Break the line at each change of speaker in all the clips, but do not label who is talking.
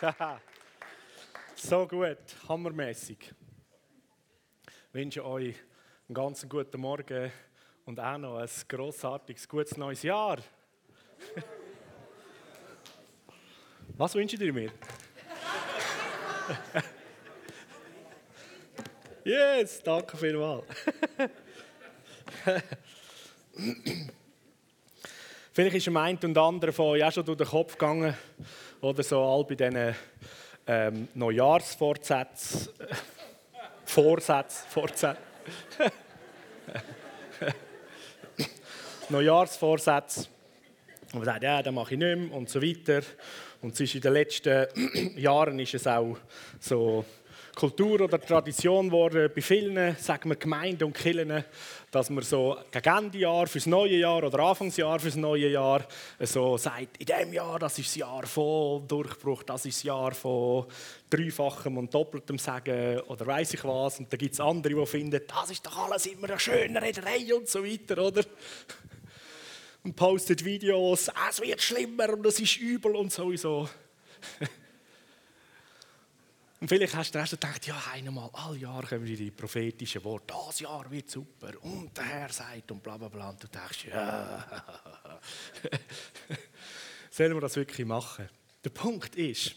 so gut, hammermäßig. Ich wünsche euch einen ganz guten Morgen und auch noch ein grossartiges, gutes neues Jahr. Was wünscht ihr mir? yes, danke vielmals. Vielleicht ist dem einen und anderen von euch auch schon durch den Kopf gegangen, oder so all bei diesen ähm, Neujahrsvorsätzen, Vorsätze, Vorsätze. Neujahrsvorsätze. Und man sagt, ja, das mache ich nicht mehr und so weiter. Und ist in den letzten Jahren ist es auch so Kultur oder Tradition geworden bei vielen, sagen wir Gemeinden und Kirchen, dass man so gegen Ende Jahr fürs neue Jahr oder Anfangsjahr fürs neue Jahr so sagt, in diesem Jahr, das ist das Jahr von Durchbruch, das ist das Jahr von dreifachem und doppeltem Sagen oder weiß ich was. Und dann gibt es andere, die finden, das ist doch alles immer eine schöne Rederei und so weiter, oder? Und postet Videos, es wird schlimmer und es ist übel und sowieso. Und vielleicht hast du dann gedacht, ja, einmal, all Jahr kommen die prophetischen Worte, das Jahr wird super und der Herr sagt und bla bla bla. Und du denkst, ja. Sollen wir das wirklich machen? Der Punkt ist,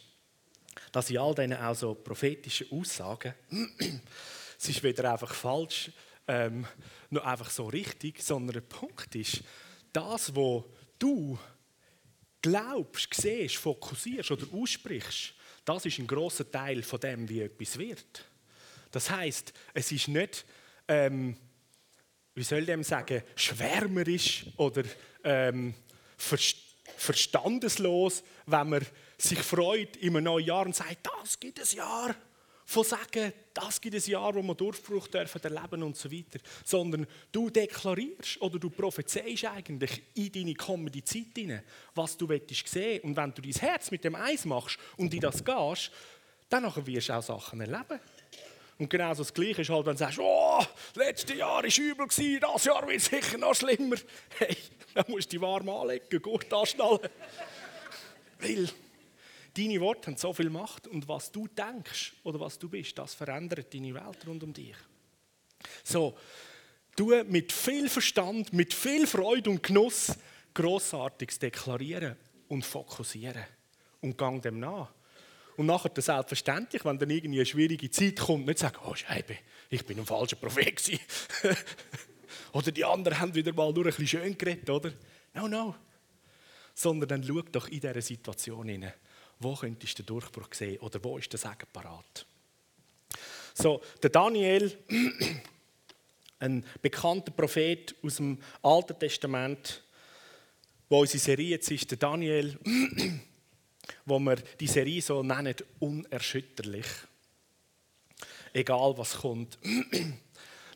dass in all diesen auch so prophetischen Aussagen, es ist weder einfach falsch, ähm, noch einfach so richtig, sondern der Punkt ist, das, was du glaubst, siehst, fokussierst oder aussprichst, das ist ein großer Teil von dem, wie etwas wird. Das heißt, es ist nicht, ähm, wie soll ich sagen, schwärmerisch oder ähm, verstandeslos, wenn man sich freut in einem neuen Jahr und sagt, das gibt es Jahr von sagen, das gibt es Jahr, wo wir Durchbruch dürfen erleben und so weiter, sondern du deklarierst oder du prophezeist eigentlich in deine kommende Zeit hinein, was du sehen willst. Und wenn du dein Herz mit dem Eis machst und in das gehst, dann wirst du auch Sachen erleben. Und genau das Gleiche ist halt, wenn du sagst, oh, letztes Jahr war übel, das Jahr wird sicher noch schlimmer. Hey, dann musst du dich warm anlegen, Gurt anschnallen. Weil Deine Worte haben so viel Macht und was du denkst oder was du bist, das verändert deine Welt rund um dich. So, du mit viel Verstand, mit viel Freude und Genuss Grossartiges deklarieren und fokussieren und gang dem nach. Und nachher selbstverständlich, wenn dann irgendwie eine schwierige Zeit kommt, nicht sagen, oh Scheibe, ich bin ein falscher Prophet oder die anderen haben wieder mal nur ein bisschen schön geredet, oder? No, no. Sondern dann schau doch in dieser Situation hinein wo könntest du den Durchbruch sehen oder wo ist der Segen parat? So, der Daniel, ein bekannter Prophet aus dem Alten Testament, wo unsere Serie jetzt ist, der Daniel, wo wir die Serie so nennen, unerschütterlich. Egal was kommt.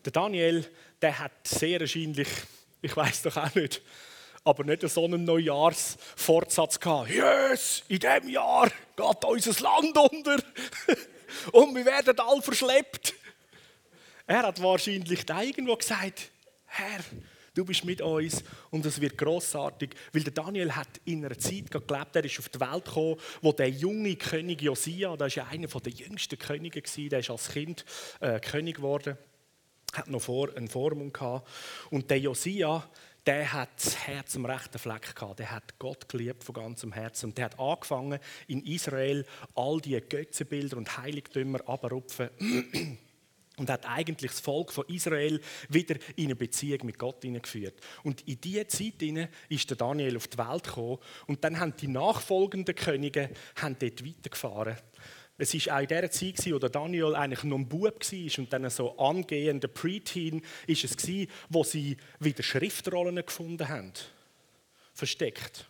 Der Daniel, der hat sehr wahrscheinlich, ich weiß doch auch nicht, aber nicht so einen Neujahrsfortsatz gehabt. Yes, in diesem Jahr geht unser Land unter und wir werden alle verschleppt. Er hat wahrscheinlich irgendwo gesagt, Herr, du bist mit uns und es wird großartig, weil der Daniel hat in einer Zeit gelebt, er ist auf die Welt gekommen, wo der junge König Josia, der ist ja einer der jüngsten Könige gewesen, der ist als Kind äh, König geworden, hat noch vor, eine Formung gehabt und der Josia, der hat das Herz am rechten Fleck gehabt. Der hat Gott geliebt von ganzem Herzen. Und der hat angefangen, in Israel all die Götzenbilder und Heiligtümer abzurupfen. Und hat eigentlich das Volk von Israel wieder in eine Beziehung mit Gott hineingeführt. Und in diese Zeit ist der Daniel auf die Welt gekommen. Und dann haben die nachfolgenden Könige haben dort weitergefahren. Es war auch in der Zeit, wo Daniel eigentlich noch ein Bub war und dann so angehender Preteen ist es wo sie wieder Schriftrollen gefunden haben. Versteckt.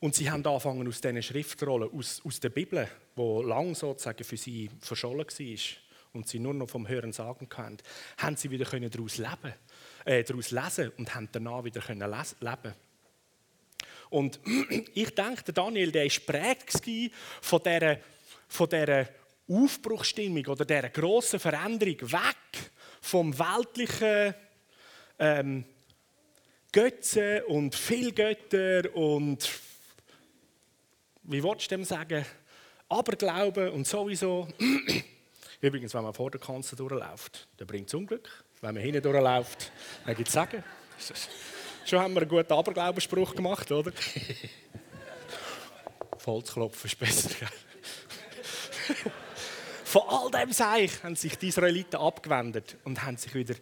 Und sie haben angefangen aus diesen Schriftrollen, aus, aus der Bibel, wo lang sozusagen für sie verschollen war und sie nur noch vom Hören sagen können, haben sie wieder daraus leben, äh, daraus lesen und haben danach wieder können leben. Und ich denke, der Daniel, der war prägt von dieser, von dieser Aufbruchstimmung oder dieser grossen Veränderung weg vom weltlichen ähm, Götzen und viel Götter und wie willst du dem sagen? Aberglauben und sowieso. Übrigens, wenn man vor der Kanzel durchläuft, dann bringt es Unglück. Wenn man hinten durchläuft, dann gibt es Sagen. Schon haben wir einen guten Aberglaubensspruch gemacht, oder? Volksklopfen ist besser. Von all dem Seich haben sich die Israeliten abgewendet und haben sich wieder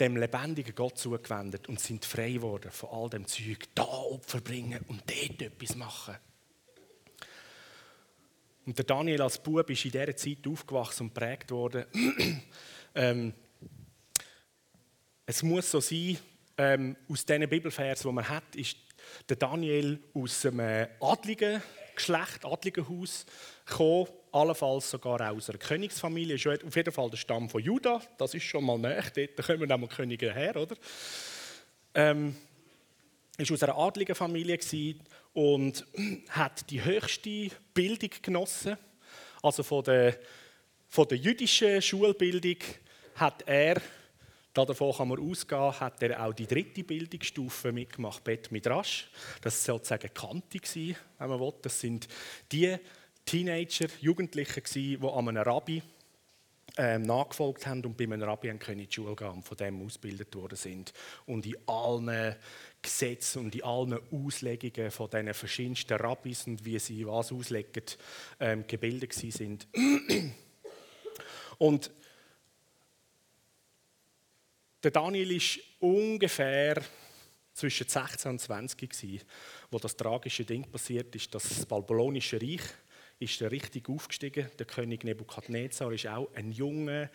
dem lebendigen Gott zugewendet und sind frei geworden von all dem Zeug. Da Opfer bringen und dort etwas machen. Und der Daniel als Bub ist in dieser Zeit aufgewachsen und prägt worden. ähm, es muss so sein, ähm, aus diesen Bibelversen, die man hat, ist der Daniel aus einem adligen Geschlecht, adligen Haus gekommen, allenfalls sogar aus einer Königsfamilie. Ist auf jeden Fall der Stamm von Juda, das ist schon mal näher, da kommen dann mal Könige her, oder? Ähm, ist aus einer adligen Familie und hat die höchste Bildung genossen. Also von der, von der jüdischen Schulbildung hat er Davon kann man ausgehen, hat er auch die dritte Bildungsstufe mitgemacht, Bet Midrash. Das war sozusagen Kante, wenn man will. Das sind die Teenager, Jugendliche, die an einem Rabbi ähm, nachgefolgt haben und bei einem Rabbi in die Schule gehen und von dem ausgebildet worden sind. Und in allen Gesetzen und in allen Auslegungen von diesen verschiedensten Rabbis und wie sie was auslegen, ähm, gebildet sind. Und der Daniel ist ungefähr zwischen 16 und 20 gewesen, wo das tragische Ding passiert ist, das babylonische Reich ist richtig aufgestiegen. Der König Nebukadnezar ist auch ein junger,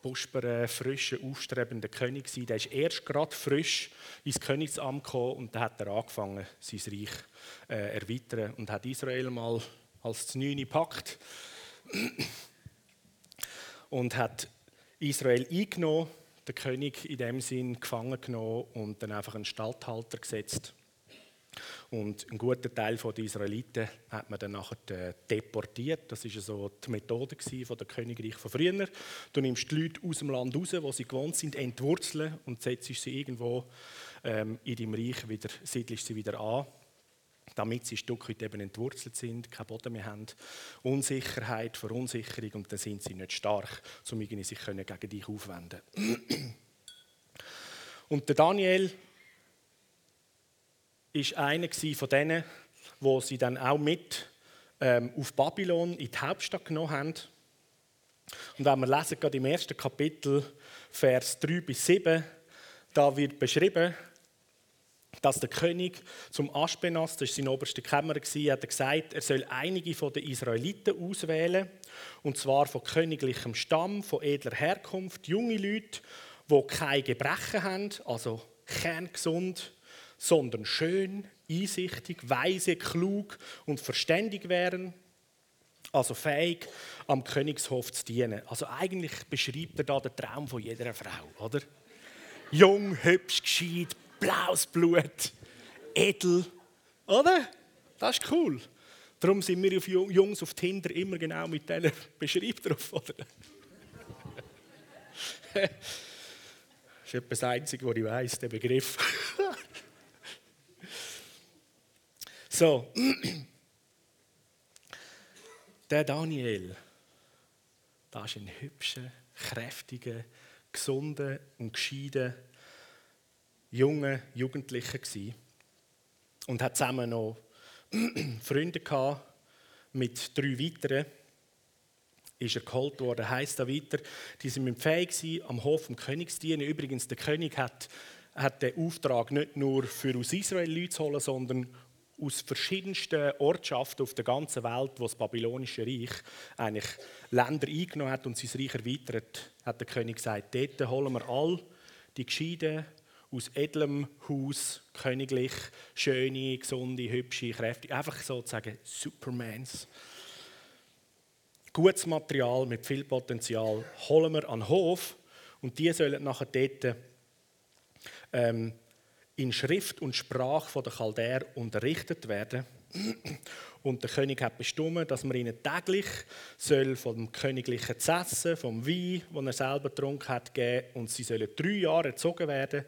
busperer, frischer, aufstrebender König gewesen. Der ist erst gerade frisch ins Königsamt gekommen und dann hat er angefangen, sein Reich äh, erweitern und hat Israel mal als Neune gepackt und hat Israel eingenommen den König in dem Sinn gefangen genommen und dann einfach einen Stallhalter gesetzt. Und ein guter Teil der Israeliten hat man dann nachher äh, deportiert. Das war so die Methode der Königreich von früher. Du nimmst die Leute aus dem Land raus, wo sie gewohnt sind, entwurzeln und setzt sie irgendwo ähm, in deinem Reich wieder, siedelst sie wieder an damit sie Stück weit eben entwurzelt sind, keinen Boden mehr haben, Unsicherheit, Verunsicherung und dann sind sie nicht stark, um irgendwie sich gegen dich aufwenden Und der Daniel ist einer von denen, wo sie dann auch mit ähm, auf Babylon in die Hauptstadt genommen haben. Und wenn wir lesen, gerade im ersten Kapitel, Vers 3 bis 7, da wird beschrieben, dass der König zum Aspenas, das war seine oberste Kämmer, hat gesagt, er soll einige von den Israeliten auswählen, und zwar von königlichem Stamm, von edler Herkunft, junge Leute, die keine Gebrechen haben, also kerngesund, sondern schön, einsichtig, weise, klug und verständig wären, also fähig, am Königshof zu dienen. Also eigentlich beschreibt er da den Traum von jeder Frau, oder? Jung, hübsch, gescheit, blaues Blut, edel. Oder? Das ist cool. Darum sind wir auf Jungs auf Tinder immer genau mit denen beschrieben drauf, oder? das ist etwas das Einzige, was ich weiß, der Begriff. so. Der Daniel, das ist ein hübscher, kräftiger, gesunder und gescheiter junge Jugendlicher und hat zusammen noch Freunde gehabt mit drei weiteren. Ist er geholt worden, heißt da weiter. Die sind mit fähig am Hof des Königs dienen. Übrigens, der König hat, hat den Auftrag nicht nur für aus Israel Leute zu holen, sondern aus verschiedensten Ortschaften auf der ganzen Welt, wo das babylonische Reich eigentlich Länder eingenommen hat und sein Reich erweitert, hat der König gesagt, dort holen wir all die Gescheiden, aus edlem Haus, königlich, schöne, gesunde, hübsche, kräftige, einfach sozusagen Supermans. Gutes Material mit viel Potenzial holen wir an den Hof und die sollen nachher dort ähm, in Schrift und Sprache der Chaldäer unterrichtet werden. Und der König hat bestimmt, dass man ihnen täglich soll vom königlichen Zessen, vom Wein, den er selber getrunken hat, geben und sie sollen drei Jahre erzogen werden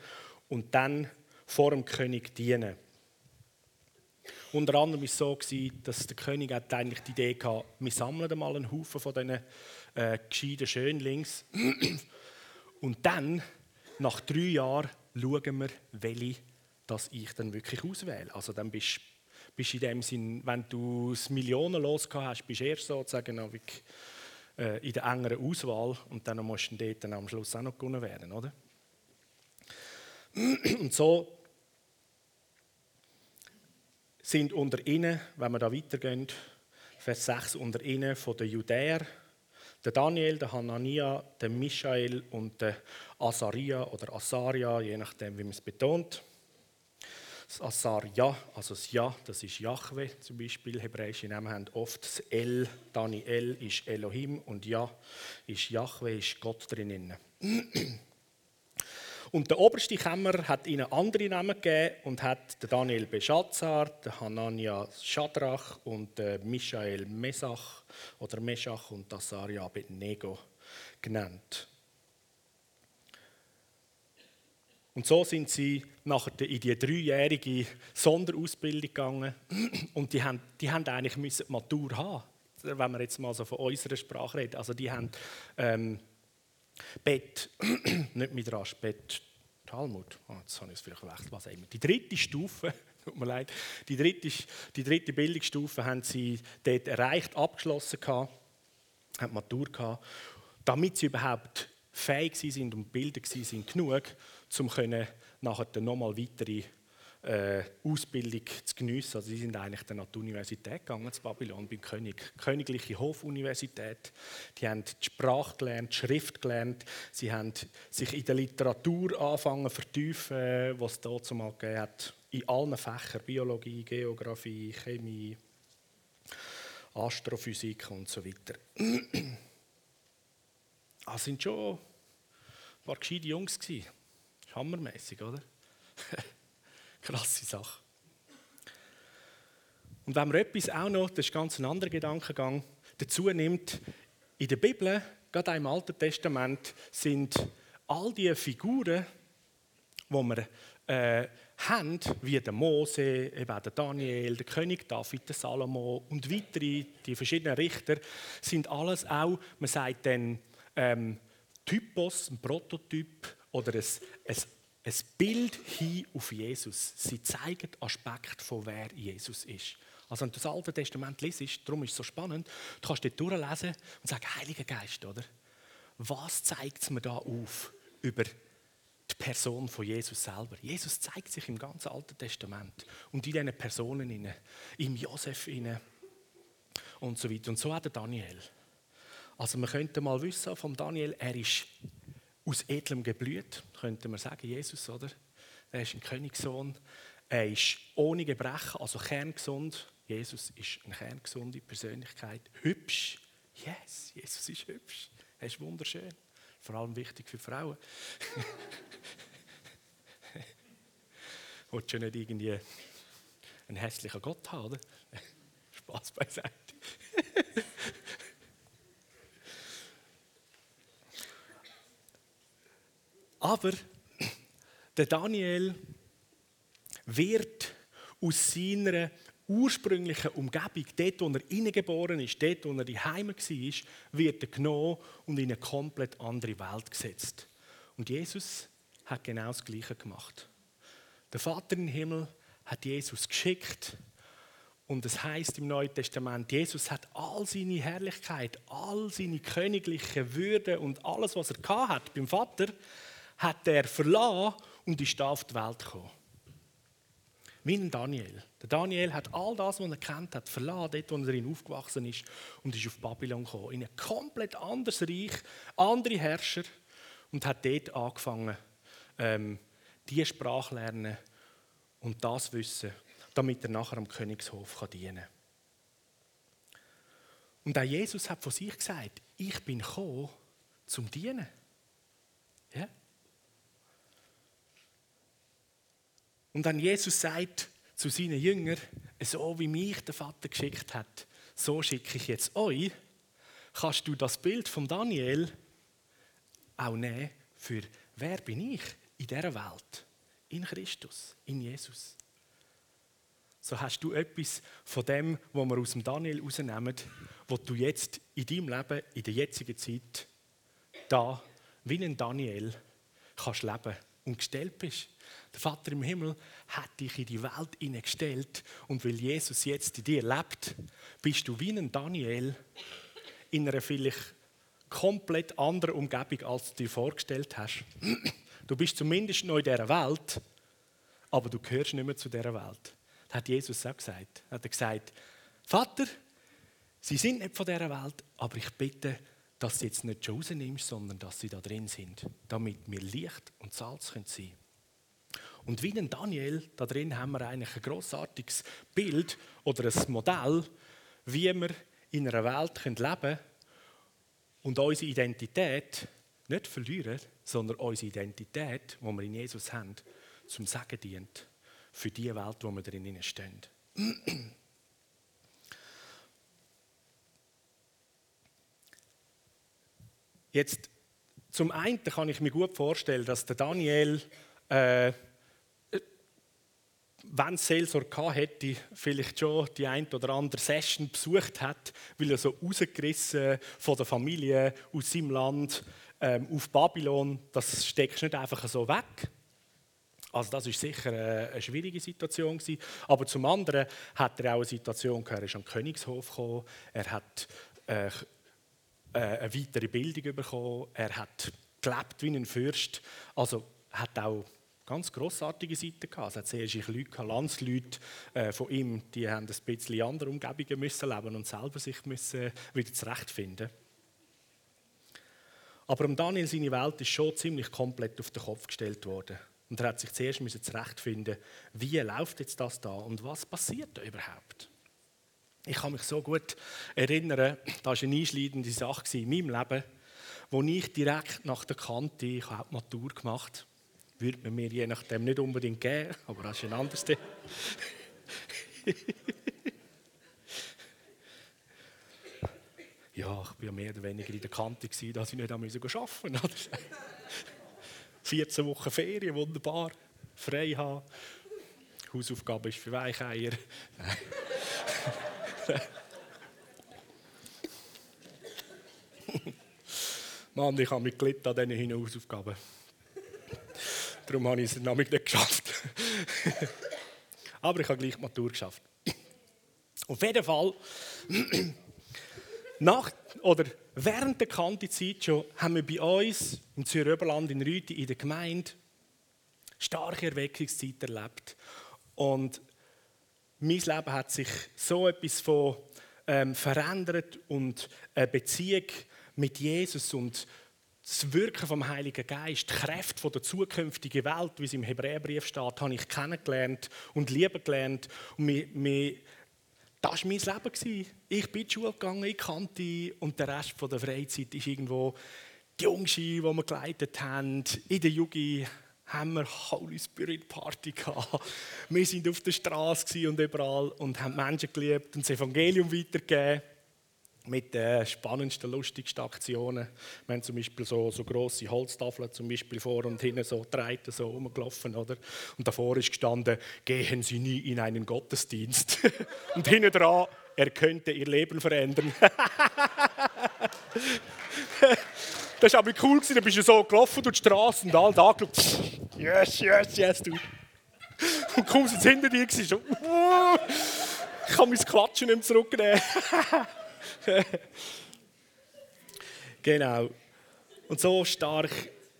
und dann vor dem König dienen. Unter anderem war es so, dass der König eigentlich die Idee hatte, wir sammeln mal einen Haufen von diesen äh, gescheiten Schönlings. Und dann, nach drei Jahren, schauen wir, welche dass ich dann wirklich auswähle. Also dann bist bist in dem Sinn, wenn du es Millionen los hast, bist du erst sozusagen äh, in der engeren Auswahl und dann musst du dort dann am Schluss auch noch gewonnen werden, oder? Und so sind unter ihnen, wenn wir da weitergehen, Vers 6 unter ihnen von den Judäer, der Daniel, der Hanania, der Michael und der Asaria oder Asaria, je nachdem, wie man es betont. Das Asaria, also das Ja, das ist Yahweh zum Beispiel. Hebräische Namen haben oft das El, Daniel ist Elohim und Ja ist Yahweh, ist Gott drinnen. Und der oberste Kämmer hat ihnen andere Namen gegeben und hat Daniel Beschatzar, Hanania Shadrach und Michael Mesach oder Meshach und Asaria Abednego genannt. Und so sind sie nachher in die dreijährige Sonderausbildung gegangen und die haben, die haben eigentlich müssen Matur haben, wenn wir jetzt mal so von unserer Sprache reden. Also die haben ähm, Bett, nicht Midrash, Bett, Talmud, oh, jetzt habe ich es vielleicht verwechselt, was immer. Die dritte Stufe, tut mir leid, die dritte, die dritte Bildungsstufe haben sie dort erreicht, abgeschlossen gehabt, haben Matur gehabt, damit sie überhaupt fähig sind und bildet sind genug, um nachher nochmal weitere äh, Ausbildung zu geniessen. Also sie sind eigentlich dann an die Universität gegangen, zu Babylon, beim König, Königliche Hofuniversität. Die haben die Sprache gelernt, die Schrift gelernt. Sie haben sich in der Literatur angefangen zu vertiefen, was es dazu mal gegeben hat. In allen Fächern, Biologie, Geografie, Chemie, Astrophysik und so weiter. Das sind schon ein paar gescheite Jungs. Hammermäßig, oder? Krasse Sache. Und wenn man etwas auch noch, das ist ganz ein anderer Gedankengang, dazu nimmt, in der Bibel, gerade auch im Alten Testament, sind all die Figuren, die wir äh, haben, wie der Mose, eben der Daniel, der König David, der Salomo und weitere, die verschiedenen Richter, sind alles auch, man sagt dann, ähm, Typos, ein Prototyp oder ein, ein ein Bild hin auf Jesus. Sie zeigen Aspekte von wer Jesus ist. Also wenn du das Alte Testament liest, darum ist es so spannend, du kannst dort durchlesen und sagen, Heiliger Geist, oder? Was zeigt es mir da auf über die Person von Jesus selber? Jesus zeigt sich im ganzen Alten Testament und in diesen Personen, inne, im Josef inne und so weiter. Und so auch der Daniel. Also man könnte mal wissen vom Daniel, er ist aus edlem Geblüt, könnte man sagen, Jesus, oder? Er ist ein Königssohn. Er ist ohne Gebrechen, also kerngesund. Jesus ist eine kerngesunde Persönlichkeit. Hübsch. Yes, Jesus ist hübsch. Er ist wunderschön. Vor allem wichtig für Frauen. Willst du nicht irgendwie einen hässlichen Gott haben, oder? Spaß beiseite. Aber der Daniel wird aus seiner ursprünglichen Umgebung, dort, wo er hineingeboren ist, dort, wo er die Heime war, wird er genommen und in eine komplett andere Welt gesetzt. Und Jesus hat genau das Gleiche gemacht. Der Vater im Himmel hat Jesus geschickt und es heißt im Neuen Testament, Jesus hat all seine Herrlichkeit, all seine königliche Würde und alles, was er hat beim Vater, hat er verlassen und ist auf die Welt gekommen. Wie ein Daniel. Der Daniel hat all das, was er kennt hat, verlassen, dort, wo er aufgewachsen ist, und ist auf Babylon gekommen. In ein komplett anderes Reich, andere Herrscher, und hat dort angefangen, ähm, diese Sprache lernen und das Wissen, damit er nachher am Königshof kann dienen kann. Und auch Jesus hat von sich gesagt, ich bin gekommen, zum Dienen. Und dann Jesus sagt zu seinen Jüngern, so wie mich der Vater geschickt hat, so schicke ich jetzt euch, kannst du das Bild von Daniel auch nehmen für wer bin ich in dieser Welt? In Christus, in Jesus. so hast du etwas von dem, was wir aus dem Daniel rausnehmen, was du jetzt in deinem Leben, in der jetzigen Zeit, da, wie ein Daniel, kannst leben und gestellt bist. Der Vater im Himmel hat dich in die Welt hineingestellt und weil Jesus jetzt in dir lebt, bist du wie ein Daniel in einer vielleicht komplett anderen Umgebung, als du dir vorgestellt hast. Du bist zumindest noch in dieser Welt, aber du gehörst nicht mehr zu dieser Welt. Das hat Jesus auch gesagt. Er hat gesagt, Vater, sie sind nicht von dieser Welt, aber ich bitte, dass du sie jetzt nicht schon rausnimmst, sondern dass sie da drin sind, damit wir Licht und Salz sein können. Und wie in Daniel, da drin haben wir eigentlich ein grossartiges Bild oder ein Modell, wie wir in einer Welt leben können und unsere Identität nicht verlieren, sondern unsere Identität, die wir in Jesus haben, zum Sagen dient für die Welt, wo wir drin stehen. Jetzt, zum einen kann ich mir gut vorstellen, dass der Daniel äh, wenn es Seelsorge hätte, vielleicht schon die ein oder andere Session besucht hat, weil er so rausgerissen von der Familie aus seinem Land ähm, auf Babylon, das steckst nicht einfach so weg. Also das ist sicher eine, eine schwierige Situation gewesen. Aber zum anderen hat er auch eine Situation gehabt, er ist am Königshof gekommen, er hat äh, äh, eine weitere Bildung bekommen, er hat gelebt wie ein Fürst, also hat auch ganz grossartige Seiten gehabt. Es hat sehr Leute, Landsleute äh, von ihm, die haben ein bisschen andere Umgebungen müssen leben und selber sich müssen wieder zurechtfinden. Aber um Daniel seine Welt ist schon ziemlich komplett auf den Kopf gestellt worden. Und er hat sich zuerst müssen zurechtfinden, wie läuft jetzt das da und was passiert da überhaupt. Ich kann mich so gut erinnern, das war eine einschneidende Sache in meinem Leben, wo ich direkt nach der Kante, ich habe Matur gemacht, würde man mir je nachdem nicht unbedingt geben, aber das ist ein anderes Thema. ja, ich war mehr oder weniger in der Kante, dass ich nicht arbeiten musste. 14 Wochen Ferien, wunderbar, frei haben. Hausaufgabe ist für Weicheier. Mann, ich habe mich gelitten an diesen Hausaufgaben. Darum habe ich es nämlich nicht geschafft. Aber ich habe gleich Matur geschafft. Auf jeden Fall, nach, oder während der Kantizeit schon, haben wir bei uns im Züröberland in Rüti in der Gemeinde starke Erweckungszeit erlebt. Und mein Leben hat sich so etwas von ähm, verändert und eine Beziehung mit Jesus und das Wirken vom Heiligen Geist, die Kräfte von der zukünftigen Welt, wie es im Hebräerbrief steht, habe ich kennengelernt und lieben gelernt. Und mir, mir, das war mein Leben. Ich bin in die Schule gegangen, ich kannte und der Rest der Freizeit ist irgendwo die Jungski, die wir geleitet haben. In der Jugend haben wir Holy Spirit Party gehabt. Wir waren auf der Straße und überall und haben Menschen geliebt und das Evangelium weitergegeben mit den spannendsten, lustigsten Aktionen. Wir haben zum Beispiel so, so grosse Holztafeln zum Beispiel vor und hinten so Treiten so rumgelaufen, oder? Und davor ist gestanden, gehen Sie nie in einen Gottesdienst. und hinten dran, er könnte Ihr Leben verändern. das war aber cool, da bist du so gelaufen durch die Straße und alle da geschaut. Yes, yes, yes, du. Und kaum sind sie hinter dir, so, ich kann mein Quatschen nicht mehr zurücknehmen. genau. Und so stark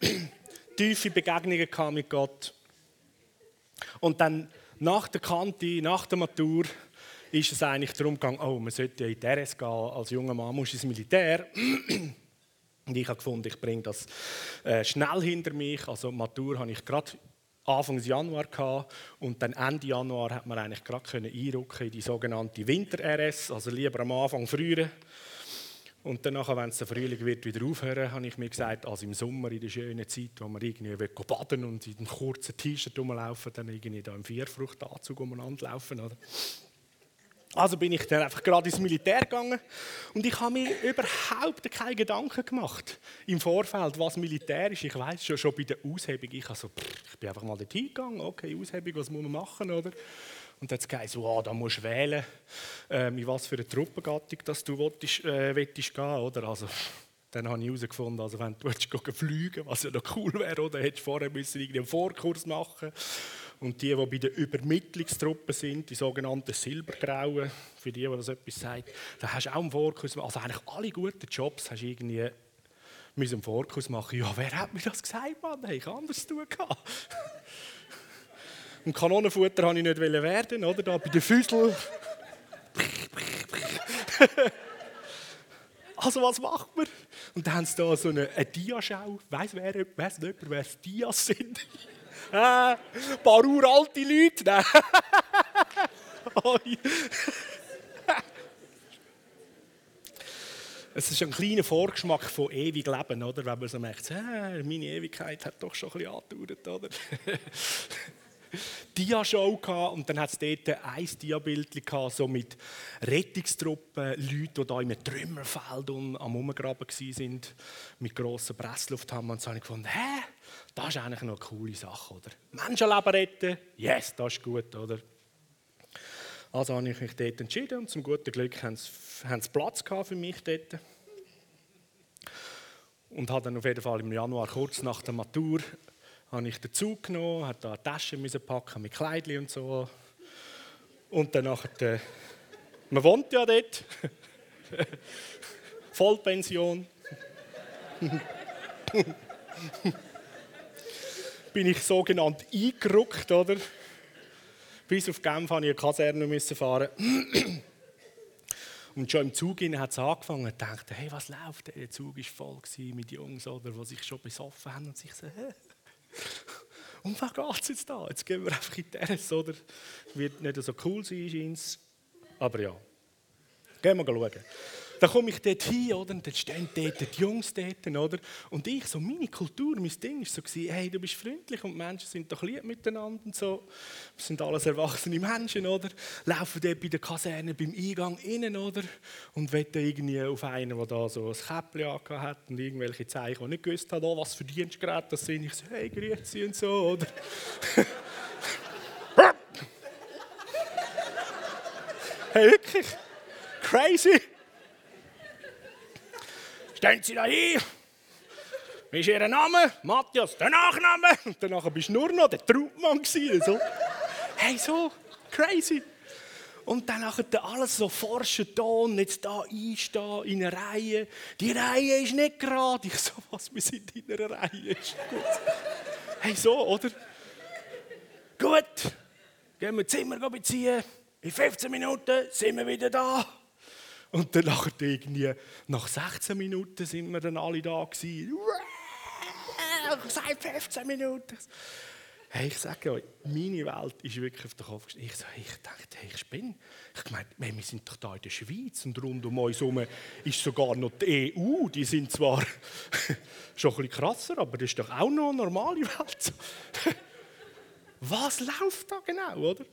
tiefe Begegnungen kam mit Gott. Und dann nach der Kante, nach der Matur, ist es eigentlich darum gegangen, oh, man sollte in die RS gehen, als junger Mann muss ins Militär. Und ich habe gefunden, ich bringe das äh, schnell hinter mich. Also Matur habe ich gerade Anfang Januar gehabt und dann Ende Januar hat man eigentlich gerade einrücken in die sogenannte Winter-RS, also lieber am Anfang früher. Und dann, wenn es der Frühling wird, wieder aufhören, habe ich mir gesagt, also im Sommer, in der schönen Zeit, wo man irgendwie baden und in einem kurzen T-Shirt rumlaufen, dann irgendwie da im Vierfruchtanzug umeinander laufen. Oder? Also bin ich dann einfach gerade ins Militär gegangen und ich habe mir überhaupt keine Gedanken gemacht im Vorfeld, was Militär ist. Ich weiß schon, schon bei der Aushebung, ich, also, ich bin einfach mal dorthin gegangen, okay, Aushebung, was muss man machen, oder? Und dann hat es wow, da musst du wählen, ähm, in was für eine Truppengattung dass du willst, äh, willst gehen oder? Also, dann habe ich herausgefunden, also wenn du willst, fliegen was ja noch cool wäre, oder hättest du vorher müssen einen Vorkurs machen Und die, die bei den Übermittlungstruppen sind, die sogenannten Silbergrauen, für die, die das etwas sagt, da hast du auch einen Vorkurs. Also eigentlich alle guten Jobs hast du irgendwie müssen einen Vorkurs machen. Ja, wer hat mir das gesagt, Mann? Hey, ich anders tun Und Kanonenfutter wollte ich nicht werden, oder? Da bei den Füßeln. also was macht man? Und dann haben sie da so eine, eine Diaschau. Weiss wer, weiss nicht, wer Dias sind? Ein paar uralte Leute. Nein. es ist ein kleiner Vorgeschmack von ewig Leben, oder? Wenn man so merkt, äh, meine Ewigkeit hat doch schon ein bisschen angedauert, oder? Dia-Show und dann hat es dort ein Dia-Bild so mit Rettungstruppen, Leuten, die da im Trümmerfeld am Umgraben waren, mit grossen Presslufthammer. Und so habe ich gefunden, hä, das ist eigentlich noch eine coole Sache, oder? Menschenleben retten, yes, das ist gut, oder? Also habe ich mich dort entschieden und zum guten Glück haben sie, Platz für mich dort. Und habe dann auf jeden Fall im Januar, kurz nach der Matur, habe ich den Zug genommen, habe da eine Tasche packen mit Kleidchen und so. Und dann nachher, man wohnt ja dort, Vollpension. Bin ich sogenannt eingerückt, oder? Bis auf Genf musste ich eine Kaserne fahren. Und schon im Zug hat es angefangen und dachte, hey, was läuft? Der Zug war voll mit Jungs, oder, die sich schon besoffen haben und sich so, hä? Um was geht es jetzt da? Jetzt gehen wir einfach in die Terrasse, oder? Wird nicht so cool sein, scheint Aber ja, gehen wir schauen. Dann komme ich dort hin, oder? Und dann stehen dort die Jungs dort, oder? Und ich, so meine Kultur, mein Ding war so, hey, du bist freundlich und die Menschen sind doch lieb miteinander und so. Wir sind alles erwachsene Menschen, oder? Laufen dort bei der Kaserne beim Eingang innen, oder? Und wetten irgendwie auf einen, der da so ein Käppchen hat und irgendwelche Zeichen, die nicht gewusst hat, oh, was für Dienstgeräte das sind. Ich so, hey, grüezi und so, oder? hey, wirklich? Crazy? Stehen Sie da hin. Wie ist Ihr Name? Matthias, der Nachname. Und danach bist du nur noch der Trautmann. So. Hey, so crazy. Und dann nachher alles so forschen Ton, jetzt da einstehen in einer Reihe. Die Reihe ist nicht gerade. Ich so, was, wir sind in einer Reihe. Ist gut. Hey, so, oder? Gut, gehen wir Zimmer beziehen. In 15 Minuten sind wir wieder da. Und dann irgendwie, nach 16 Minuten sind wir dann alle da gewesen. Seit 15 Minuten. Hey, ich sage euch, meine Welt ist wirklich auf den Kopf gestellt. Ich, so, ich dachte, hey, ich spinne. Ich meine, wir sind doch hier in der Schweiz und rund um uns herum ist sogar noch die EU. Die sind zwar schon ein bisschen krasser, aber das ist doch auch noch eine normale Welt. Was läuft da genau, oder?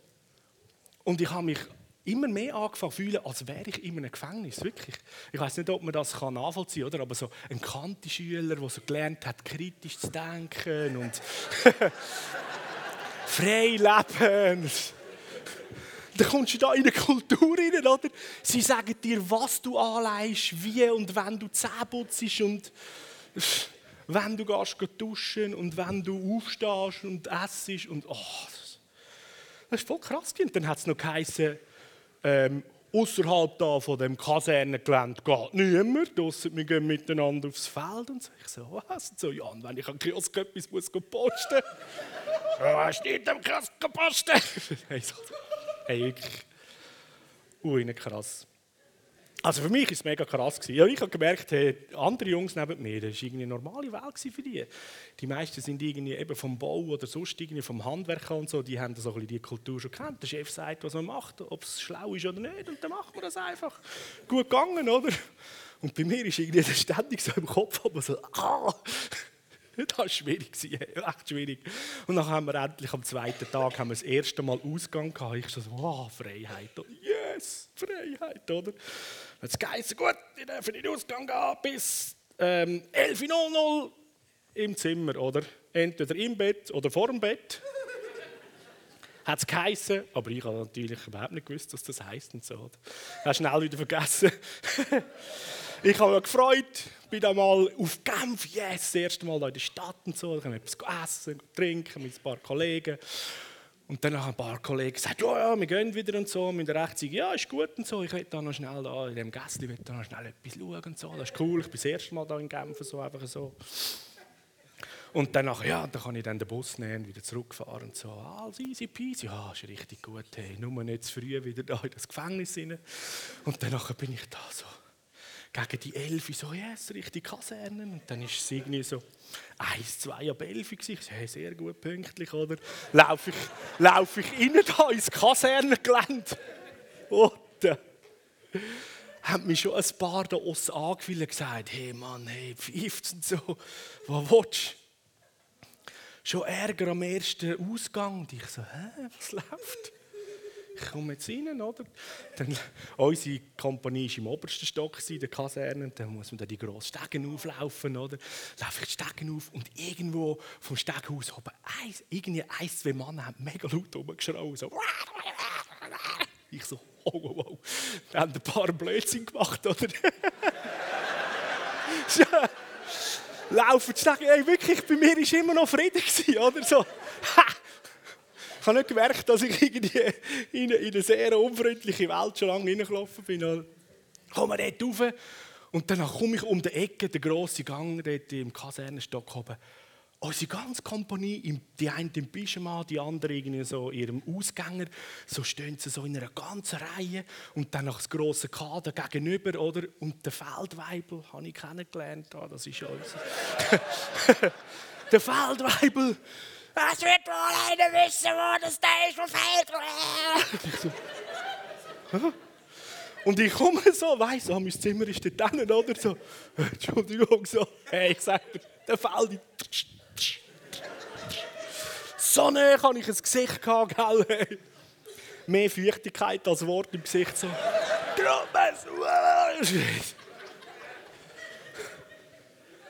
Und ich habe mich immer mehr angefangen zu fühlen, als wäre ich in einem Gefängnis. Wirklich. Ich weiß nicht, ob man das nachvollziehen kann, aber so ein Kante-Schüler, der so gelernt hat, kritisch zu denken und frei leben. Dann kommst du da in eine Kultur rein, oder? Sie sagen dir, was du anleihst, wie und wenn du Zähne putzt und wenn du gehst duschen und wenn du aufstehst und essst und oh, das ist voll krass. Und dann hat es noch geheißen, ähm, außerhalb da von dem Kasernengelände geht niemand. Draussen, wir gehen miteinander aufs Feld und so. Ich so, was? Und so, ja, und wenn ich am Kiosk etwas muss posten muss, ja, steht am Kiosk posten. hey, so, hey, wirklich, ui, nicht krass. Also für mich war es mega krass. Ja, ich habe gemerkt, hey, andere Jungs neben mir, das war eine normale Welt für die. Die meisten sind irgendwie eben vom Bau oder sonst irgendwie vom Handwerk und so, die haben so ein bisschen die Kultur schon kennt. Der Chef sagt, was man macht, ob es schlau ist oder nicht, und dann macht man das einfach. Gut gegangen, oder? Und bei mir ist irgendwie ständig so im Kopf, aber so, ah, das war schwierig, echt schwierig. Und dann haben wir endlich am zweiten Tag haben wir das erste Mal Ausgang gehabt. Ich so, wow, Freiheit, yes, Freiheit, oder? Jetzt geheißen, gut, ich darf in den Ausgang gehen bis ähm, 11.00 Uhr im Zimmer, oder? Entweder im Bett oder vor dem Bett. hat es geheißen, aber ich habe natürlich überhaupt nicht gewusst, was das heisst und so. Habe schnell wieder vergessen. Ich habe mich gefreut, bin dann mal auf Genf, yes, das erste Mal in der Stadt und so. Haben wir etwas essen, trinken mit ein paar Kollegen. Und dann haben ein paar Kollegen gesagt, ja, ja, wir gehen wieder und so. Und der Recht sagt, ja, ist gut und so. Ich will da noch schnell da in dem Gästchen da noch schnell etwas schauen und so. Das ist cool. Ich bin das erste Mal da in Genf, so einfach so. Und dann ja, dann kann ich dann den Bus nehmen, wieder zurückfahren und so. Alles easy peasy. Ja, ist richtig gut. Hey. Nur nicht zu früh wieder da in das Gefängnis rein. Und dann bin ich da so gegen die Elf so, yes, richtig Kasernen. Und dann ist es so eins, zwei ab elf gewesen. Ich so, hey, sehr gut, pünktlich, oder? Laufe ich, lauf ich rein da ins Kasernengelände. Dann haben mich schon ein paar da aussen angefühlt und gesagt, hey Mann, hey, pfeift und so, was willst du? Schon Ärger am ersten Ausgang. Und ich so, hä, was läuft? Ich komme jetzt rein, oder? Dann, unsere Kompanie war im obersten Stock, in der Kaserne, und dann muss man da die grossen Stegen auflaufen, oder? Laufe ich die Stegen auf und irgendwo vom Steghaus oben, ein, irgendwie ein, zwei Männer haben mega laut rumgeschrien, so. Ich so, oh, oh, oh. Wir haben ein paar Blödsinn gemacht, oder? Laufen die Stegen, ey, wirklich, bei mir war immer noch Frieden, oder? So, ich habe nicht gemerkt, dass ich irgendwie in eine, in eine sehr unfreundliche Welt schon lange reingelaufen bin. Dann komme dort rauf und dann komme ich um die Ecke, der grosse Gang dort im Kasernenstock oben. Unsere ganze Kompanie, die eine im Pyjama, die andere irgendwie so in ihrem Ausgänger, so stehen sie so in einer ganzen Reihe und dann noch das grosse Kader gegenüber, oder? Und der Feldweibel habe ich kennengelernt, das ist unser. der Feldweibel es wird wohl einer wissen, wo das Teil ist, verfehlt. Und ich komme so, weiss, oh, mein Zimmer ist dort drinnen, oder so. Entschuldigung, so. Hey, ich sag dir, der fällt So nah habe ich ein Gesicht gehabt, gell? Mehr Feuchtigkeit als Wort im Gesicht, so.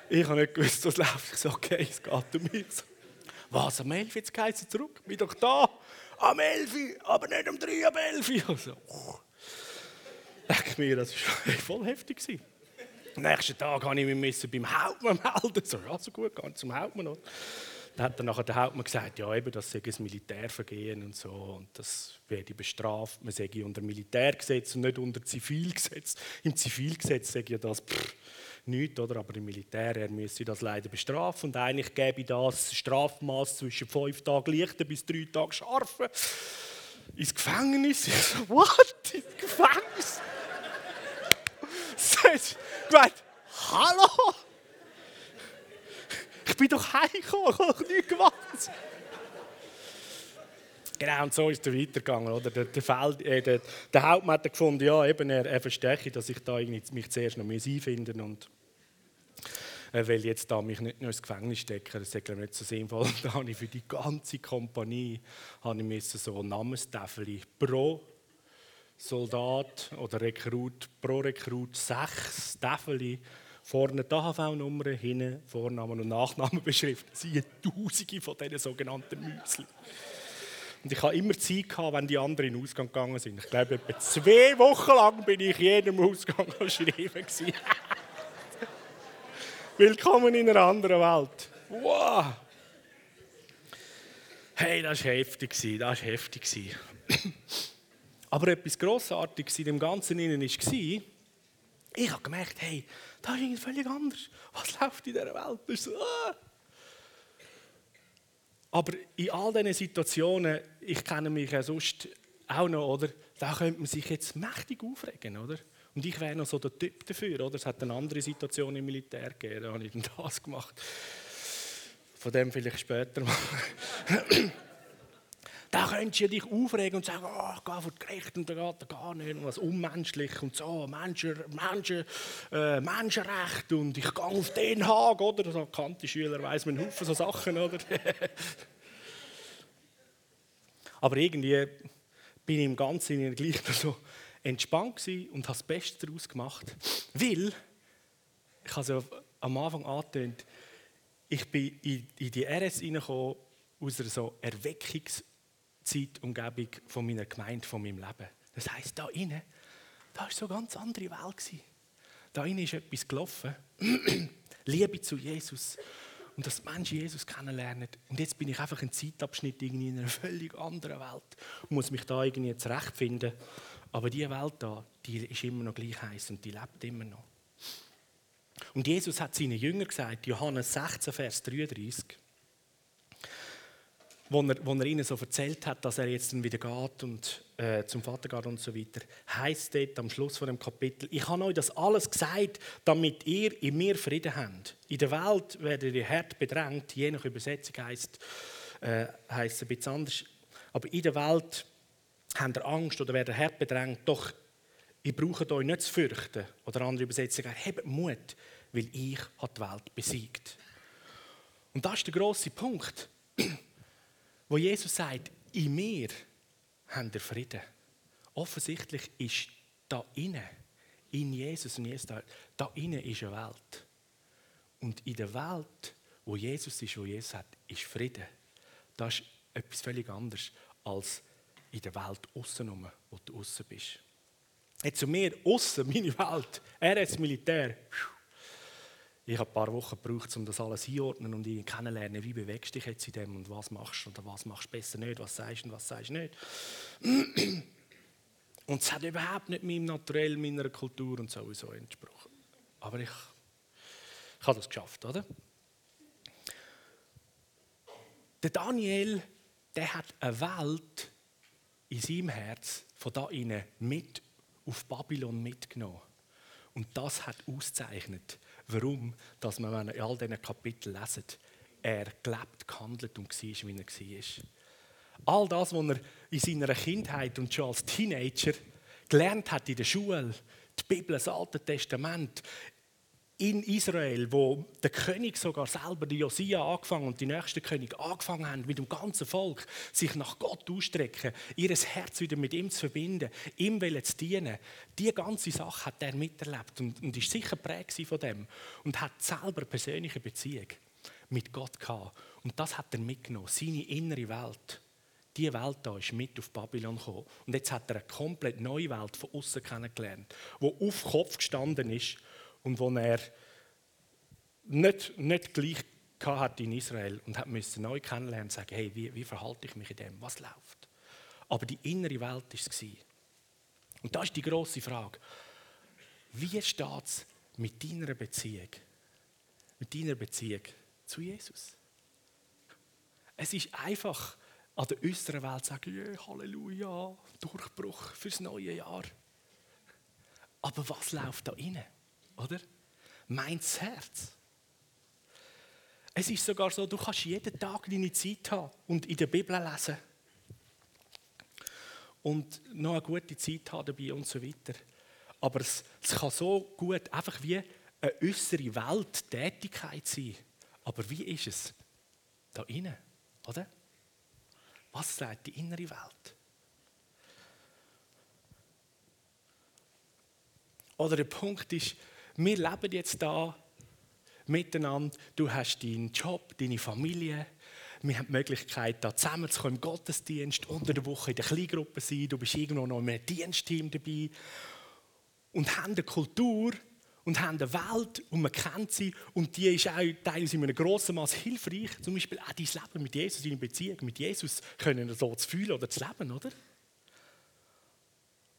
Ich habe nicht gewusst, was läuft. Ich so, okay, es geht um mich. Was, am 11 jetzt geht sie zurück? Bin doch da. Am 11, aber nicht um 3 am 11. Also, oh. Mir, das war voll heftig. Am nächsten Tag habe ich mich beim Hauptmann melden. So, ja, so gut, gehe zum Hauptmann. Oder? Dann hat dann nachher der Hauptmann gesagt, ja, eben, das sei ein Militärvergehen und so. Und das werde bestraft. Man sage unter Militärgesetz und nicht unter Zivilgesetz. Im Zivilgesetz sage ich das, pff, nichts, oder? aber im Militär er müsse das leider bestrafen. Und eigentlich gäbe das Strafmaß zwischen fünf Tagen leichter bis drei Tage scharfer. Ins Gefängnis. Ich so, what? Ins Gefängnis? Gemeint, hallo? Ich bin doch heimgekommen, ich habe doch nichts gemacht. Genau, und so ist es weitergegangen. Oder? Der, der, Feld, äh, der, der Hauptmann hat gefunden, ja, eben, er, er verstehe, dass ich da mich zuerst noch einfinden muss. Und äh, weil jetzt da mich nicht nur ins Gefängnis stecken, das ist nicht so sinnvoll. Und da habe ich für die ganze Kompanie habe ich so Namenstafel pro Soldat oder Rekrut, pro Rekrut sechs Tafel vorne die AHV-Nummer, hinten Vornamen und Nachnamen beschriftet. Es sind Tausende von diesen sogenannten Müsli. Und ich habe immer Zeit gehabt, wenn die anderen in den Ausgang gegangen sind. Ich glaube, etwa zwei Wochen lang bin ich jedem Ausgang am Schreiben. Willkommen in einer anderen Welt. Wow! Hey, das war heftig. Das war heftig. Aber etwas Grossartiges in dem Ganzen innen war, ich habe gemerkt, hey, das ist völlig anders. Was läuft in dieser Welt? Das ist so, ah. Aber in all diesen Situationen, ich kenne mich ja sonst auch noch, oder? Da könnte man sich jetzt mächtig aufregen, oder? Und ich wäre noch so der Typ dafür, oder? Es hat eine andere Situation im Militär gegeben, da habe ich das gemacht. Von dem vielleicht später mal. da könntest du dich aufregen und sagen, oh, ich gehe vor Gericht und da geht gar nicht und was unmenschlich und so, Menschen, Menschen, äh, Menschenrecht und ich gehe auf Den Haag, oder? So bekannte Schüler weiss man Haufen so Sachen, oder? Aber irgendwie bin ich im Ganzen gleich so entspannt und habe das Beste daraus gemacht. Weil, ich habe es am Anfang angetönt, ich bin in, die RS reingekommen aus einer so Erweckungs- Zeitumgebung von meiner Gemeinde, von meinem Leben. Das heisst, da innen, da war so eine ganz andere Welt. Da innen ist etwas gelaufen. Liebe zu Jesus. Und dass Menschen Jesus kennenlernen. Und jetzt bin ich einfach ein Zeitabschnitt irgendwie in einer völlig anderen Welt und muss mich da irgendwie zurechtfinden. Aber diese Welt da, die ist immer noch gleich heiß und die lebt immer noch. Und Jesus hat seinen Jüngern gesagt, Johannes 16, Vers 33, wo er, wo er ihnen so erzählt hat, dass er jetzt dann wieder geht und äh, zum Vater geht und so weiter, heißt dort am Schluss von dem Kapitel: Ich habe euch das alles gesagt, damit ihr in mir Frieden habt. In der Welt werdet ihr hart bedrängt, je nach Übersetzung heißt äh, heißt ein bisschen anders, aber in der Welt habt ihr Angst oder werdet hart bedrängt. Doch ihr braucht euch nicht zu fürchten. Oder andere Übersetzungen: Habt Mut, weil ich die Welt besiegt. Und das ist der große Punkt wo Jesus sagt, in mir habt ihr Frieden. Offensichtlich ist da innen, in Jesus und Jesus, da, da innen ist eine Welt. Und in der Welt, wo Jesus ist, wo Jesus hat, ist Frieden. Das ist etwas völlig anderes als in der Welt außen wo du außen bist. Jetzt zu mir, außen, meine Welt, RS Militär. Ich habe ein paar Wochen gebraucht, um das alles einordnen und ihn kennenzulernen. Wie bewegst du dich jetzt in dem und was machst du oder was machst du besser nicht, was sagst du und was sagst du nicht. Und es hat überhaupt nicht meinem Naturell, meiner Kultur und sowieso entsprochen. Aber ich, ich habe das geschafft, oder? Der Daniel, der hat eine Welt in seinem Herz von da innen mit auf Babylon mitgenommen. Und das hat auszeichnet, warum dass man, in all diesen Kapiteln lesen, er gelebt, gehandelt und war, wie er war. All das, was er in seiner Kindheit und schon als Teenager gelernt hat in der Schule, die Bibel, das Alte Testament, in Israel, wo der König sogar selber, die Josia angefangen und die nächsten Könige angefangen haben, mit dem ganzen Volk sich nach Gott ausstrecken, ihr Herz wieder mit ihm zu verbinden, ihm zu dienen. Die ganze Sache hat er miterlebt und, und ist sicher prägt von dem und hat selber persönliche Beziehung mit Gott gehabt. Und das hat er mitgenommen, seine innere Welt. Die Welt da ist mit auf Babylon gekommen. Und jetzt hat er eine komplett neue Welt von außen kennengelernt, wo auf Kopf gestanden ist und wo er nicht, nicht gleich hat in Israel und hat müssen neu kennenlernen und sagen, hey, wie, wie verhalte ich mich in dem, was läuft. Aber die innere Welt war es. Und da ist die große Frage, wie steht es mit deiner Beziehung, mit deiner Beziehung zu Jesus? Es ist einfach, an der äußeren Welt zu sagen, yeah, Halleluja, Durchbruch fürs neue Jahr. Aber was läuft da innen? Oder? Meint das Herz. Es ist sogar so, du kannst jeden Tag deine Zeit haben und in der Bibel lesen. Und noch eine gute Zeit haben dabei und so weiter. Aber es, es kann so gut einfach wie eine äußere Welttätigkeit sein. Aber wie ist es da innen, oder? Was sagt die innere Welt? Oder der Punkt ist, wir leben jetzt da miteinander. Du hast deinen Job, deine Familie. Wir haben die Möglichkeit, da zusammenzukommen im Gottesdienst, unter der Woche in der Kleingruppe sein. Du bist irgendwo noch in einem Dienstteam dabei. Und haben eine Kultur und haben eine Welt und man kennt sie. Und die ist auch teilweise in einem grossen Maß hilfreich. Zum Beispiel auch dein Leben mit Jesus, deine Beziehung mit Jesus können so zu fühlen oder zu leben, oder?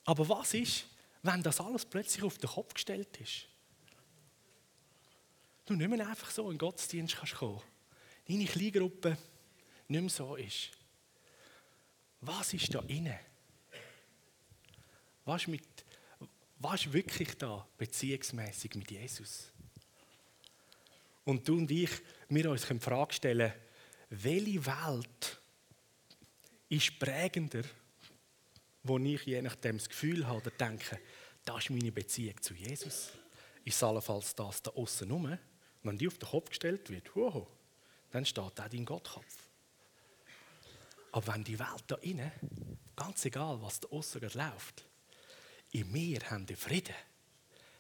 Aber was ist, wenn das alles plötzlich auf den Kopf gestellt ist? Du nicht mehr einfach so in den Gottesdienst kannst kommen deine Kleingruppe nicht mehr so ist. Was ist da inne? Was was ist wirklich da beziehungsmäßig mit Jesus? Und du und ich, wir uns die Frage stellen, welche Welt ist prägender, wo ich je nachdem das Gefühl habe oder denke, das ist meine Beziehung zu Jesus. Ist allenfalls das da außen herum? Wenn die auf den Kopf gestellt wird, wow, dann steht auch dein Gottkopf. Aber wenn die Welt da innen, ganz egal, was da außen läuft, in mir haben die Frieden,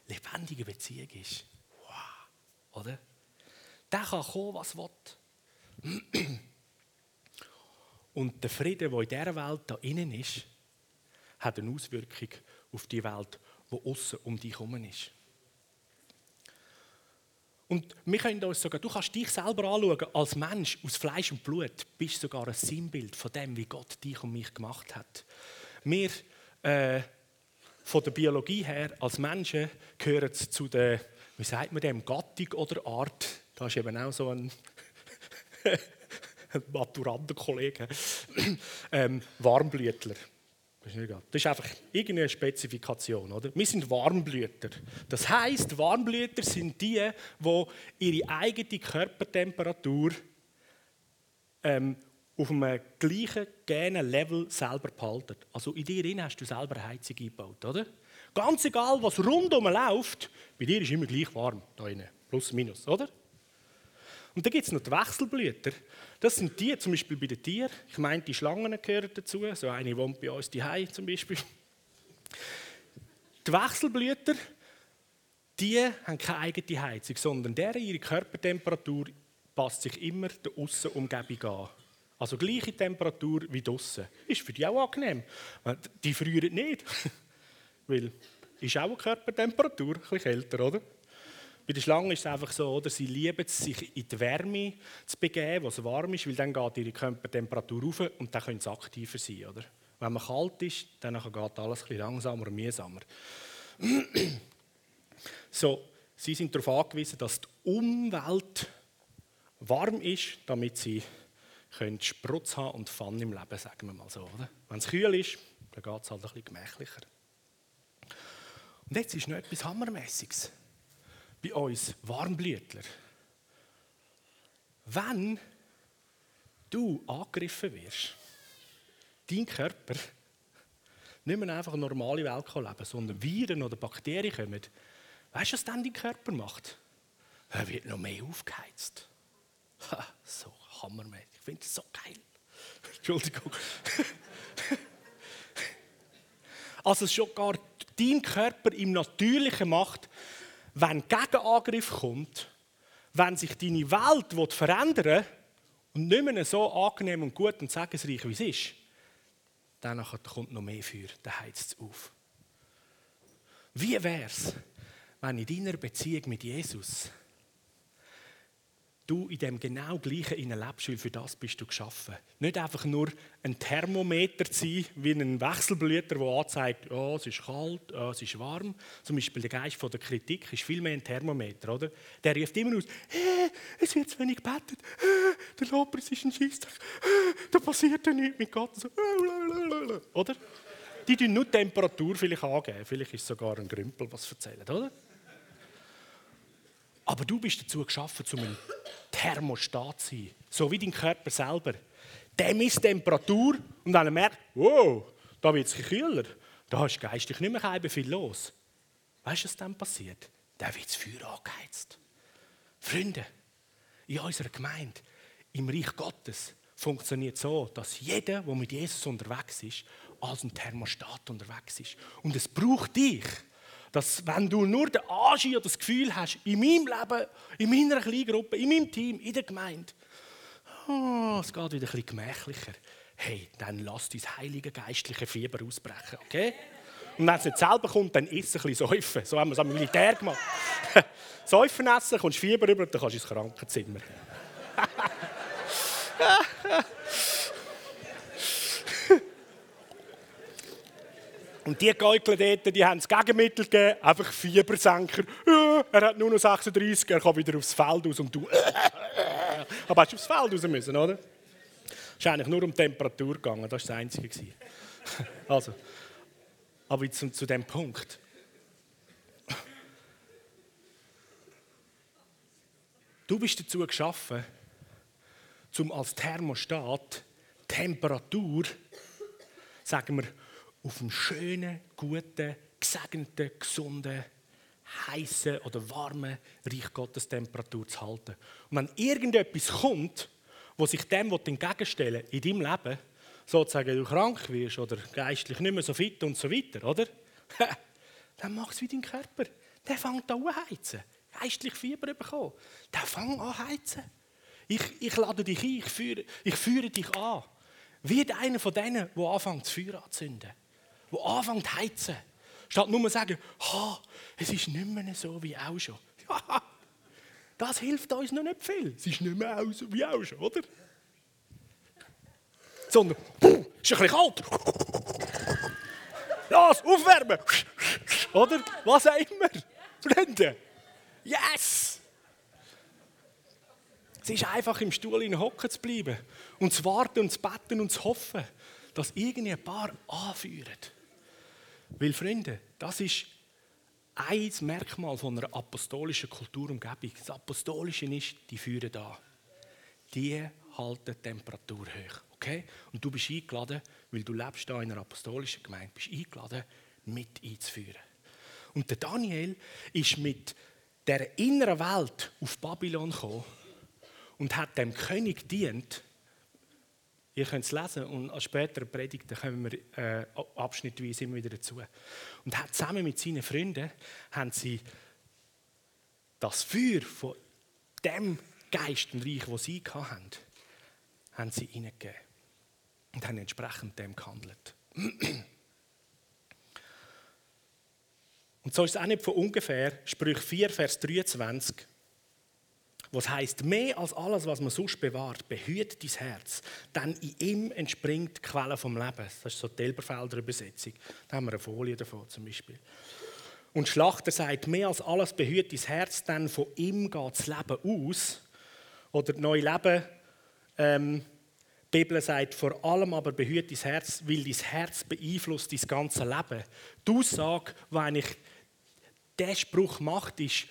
lebendige Beziehung ist, wow, oder? Der kann kommen, was will. Und der Frieden, der in dieser Welt da innen ist, hat eine Auswirkung auf die Welt, die außen um dich herum ist. Und wir können uns sogar, du kannst dich selber anschauen, als Mensch aus Fleisch und Blut, bist sogar ein Sinnbild von dem, wie Gott dich und mich gemacht hat. Wir, äh, von der Biologie her, als Menschen, gehören zu der, wie sagt man dem, Gattung oder Art. Da ist eben auch so ein, ein Maturantenkollege, ähm, Warmblütler. Das ist einfach irgendeine Spezifikation. Oder? Wir sind Warmblüter. Das heißt, Warmblüter sind die, die ihre eigene Körpertemperatur ähm, auf einem gleichen genen Level selber behalten. Also in dir hast du selber Heizung eingebaut. Oder? Ganz egal, was rundum läuft, bei dir ist immer gleich warm. Da. Plus, minus. Oder? Und dann gibt es noch die Wechselblüter. Das sind die, zum Beispiel bei den Tieren. Ich meine, die Schlangen gehören dazu. So eine wohnt bei uns die zum Beispiel. Die Wechselblüter, die haben keine eigene Heizung, sondern deren ihre Körpertemperatur passt sich immer der Aussenumgebung an. Also gleiche Temperatur wie draussen. Ist für die auch angenehm. Die frieren nicht. Weil ist auch eine Körpertemperatur, ein bisschen kälter, oder? Bei den Schlangen ist es einfach so, oder? sie lieben es, sich in die Wärme zu begeben, wo es warm ist, weil dann geht ihre Körpertemperatur rauf und dann können sie aktiver sein. Oder? Wenn man kalt ist, dann geht alles ein langsamer und mühsamer. so, sie sind darauf angewiesen, dass die Umwelt warm ist, damit sie können Sprutz haben und Fun im Leben, sagen wir mal so. Oder? Wenn es kühl ist, dann geht es halt ein bisschen gemächlicher. Und jetzt ist noch etwas Hammermäßiges bei uns Warmblütler. Wenn du angegriffen wirst, dein Körper nicht mehr einfach eine normale Welt leben sondern Viren oder Bakterien kommen, weißt du, was dann dein Körper macht? Er wird noch mehr aufgeheizt. Ha, so hammermäßig. Ich finde es so geil. Entschuldigung. also schon gar dein Körper im Natürlichen macht, wenn Gegenangriff kommt, wenn sich deine Welt verändern und nicht mehr so angenehm und gut und segensreich wie es ist, dann kommt noch mehr Feuer, dann heizt es auf. Wie wäre es, wenn in deiner Beziehung mit Jesus du in dem genau gleichen lebst, weil für das bist du geschaffen. Nicht einfach nur ein Thermometer zu sein, wie ein Wechselblüter, der anzeigt, oh, es ist kalt, oh, es ist warm. Zum Beispiel der Geist von der Kritik ist viel mehr ein Thermometer, oder? Der ruft immer aus, äh, es wird zu wenig gebetet, äh, der Lobpreis ist ein Scheisstag, äh, da passiert ja nichts mit Gott. So, oder? Die tun nur die Temperatur vielleicht angeben, vielleicht ist es sogar ein Grümpel, was erzählen, oder? Aber du bist dazu geschaffen, um ein Thermostat zu sein. So wie dein Körper selber. Der misst Temperatur und dann merkt, wow, da wird es kühler. Da ist geistig nicht mehr viel los. Weißt du, was dann passiert? Da wird das Feuer angeheizt. Freunde, in unserer Gemeinde, im Reich Gottes, funktioniert so, dass jeder, der mit Jesus unterwegs ist, als ein Thermostat unterwegs ist. Und es braucht dich dass wenn du nur den Anschein oder das Gefühl hast, in meinem Leben, in meiner Kleingruppe, in meinem Team, in der Gemeinde, oh, es geht wieder ein bisschen gemächlicher, hey, dann lass dein heilige geistliche Fieber ausbrechen, okay? Und wenn es nicht selber kommt, dann isst ein bisschen säufen. So haben wir es am Militär gemacht. säufen essen, kommst Fieber rüber, dann kannst du ins Krankenzimmer. Und die Gäukel dort, die haben das Gegenmittel gegeben, einfach Fiebersenker. Ja, er hat nur noch 36, er kann wieder aufs Feld raus und du. Aber hast du aufs Feld raus müssen, oder? Es ist eigentlich nur um Temperatur gegangen, das war das Einzige. also, aber zu, zu dem Punkt. Du bist dazu geschaffen, um als Thermostat Temperatur, sagen wir, auf einem schönen, guten, gesegneten, gesunden, heißen oder warmen Reich Gottes Temperatur zu halten. Und wenn irgendetwas kommt, wo sich dem entgegenstellen in deinem Leben, sozusagen du krank wirst oder geistlich nicht mehr so fit und so weiter, oder? dann mach es wie dein Körper. Der fängt an heizen. Geistlich Fieber bekommen. Der fängt an heizen. Ich, ich lade dich ein, ich führe, ich führe dich an. Wird einer von denen, der anfängt, das Feuer anzünden. Der anfängt zu heizen. Statt nur zu sagen, ha, es ist nicht mehr so wie auch schon. Das hilft uns noch nicht viel. Es ist nicht mehr so wie auch schon, oder? Sondern, puh, ist ein bisschen kalt. Das, aufwärmen. Oder? Was auch immer. Freunde. Yes! Es ist einfach im Stuhl in hocken zu bleiben und zu warten und zu beten und zu hoffen, dass irgendwie ein paar anführen. Weil, Freunde, das ist ein Merkmal von einer apostolischen Kulturumgebung. Das Apostolische ist, die führen da. Die halten die Temperatur hoch. Okay? Und du bist eingeladen, weil du lebst da in einer apostolischen Gemeinde, bist eingeladen, mit einzuführen. Und der Daniel ist mit der inneren Welt auf Babylon gekommen und hat dem König dient. Ihr könnt es lesen und an späteren Predigten kommen wir äh, abschnittweise immer wieder dazu. Und zusammen mit seinen Freunden haben sie das Feuer von dem Geistenreich, das sie hatten, haben sie hineingegeben. Und haben entsprechend dem gehandelt. Und so ist es auch nicht von ungefähr, Sprüch 4, Vers 23, was heißt mehr als alles, was man sonst bewahrt, behüt dein Herz, denn in ihm entspringt die Quelle vom Leben. Das ist so die Elberfelder Übersetzung. Da haben wir eine Folie davon zum Beispiel. Und Schlachter sagt, mehr als alles behüt dein Herz, denn von ihm geht das Leben aus. Oder Neue Leben, ähm, die Bibel sagt, vor allem aber behüt dein Herz, weil dein Herz beeinflusst dein ganze Leben. Die Aussage, die eigentlich der Spruch macht, ist,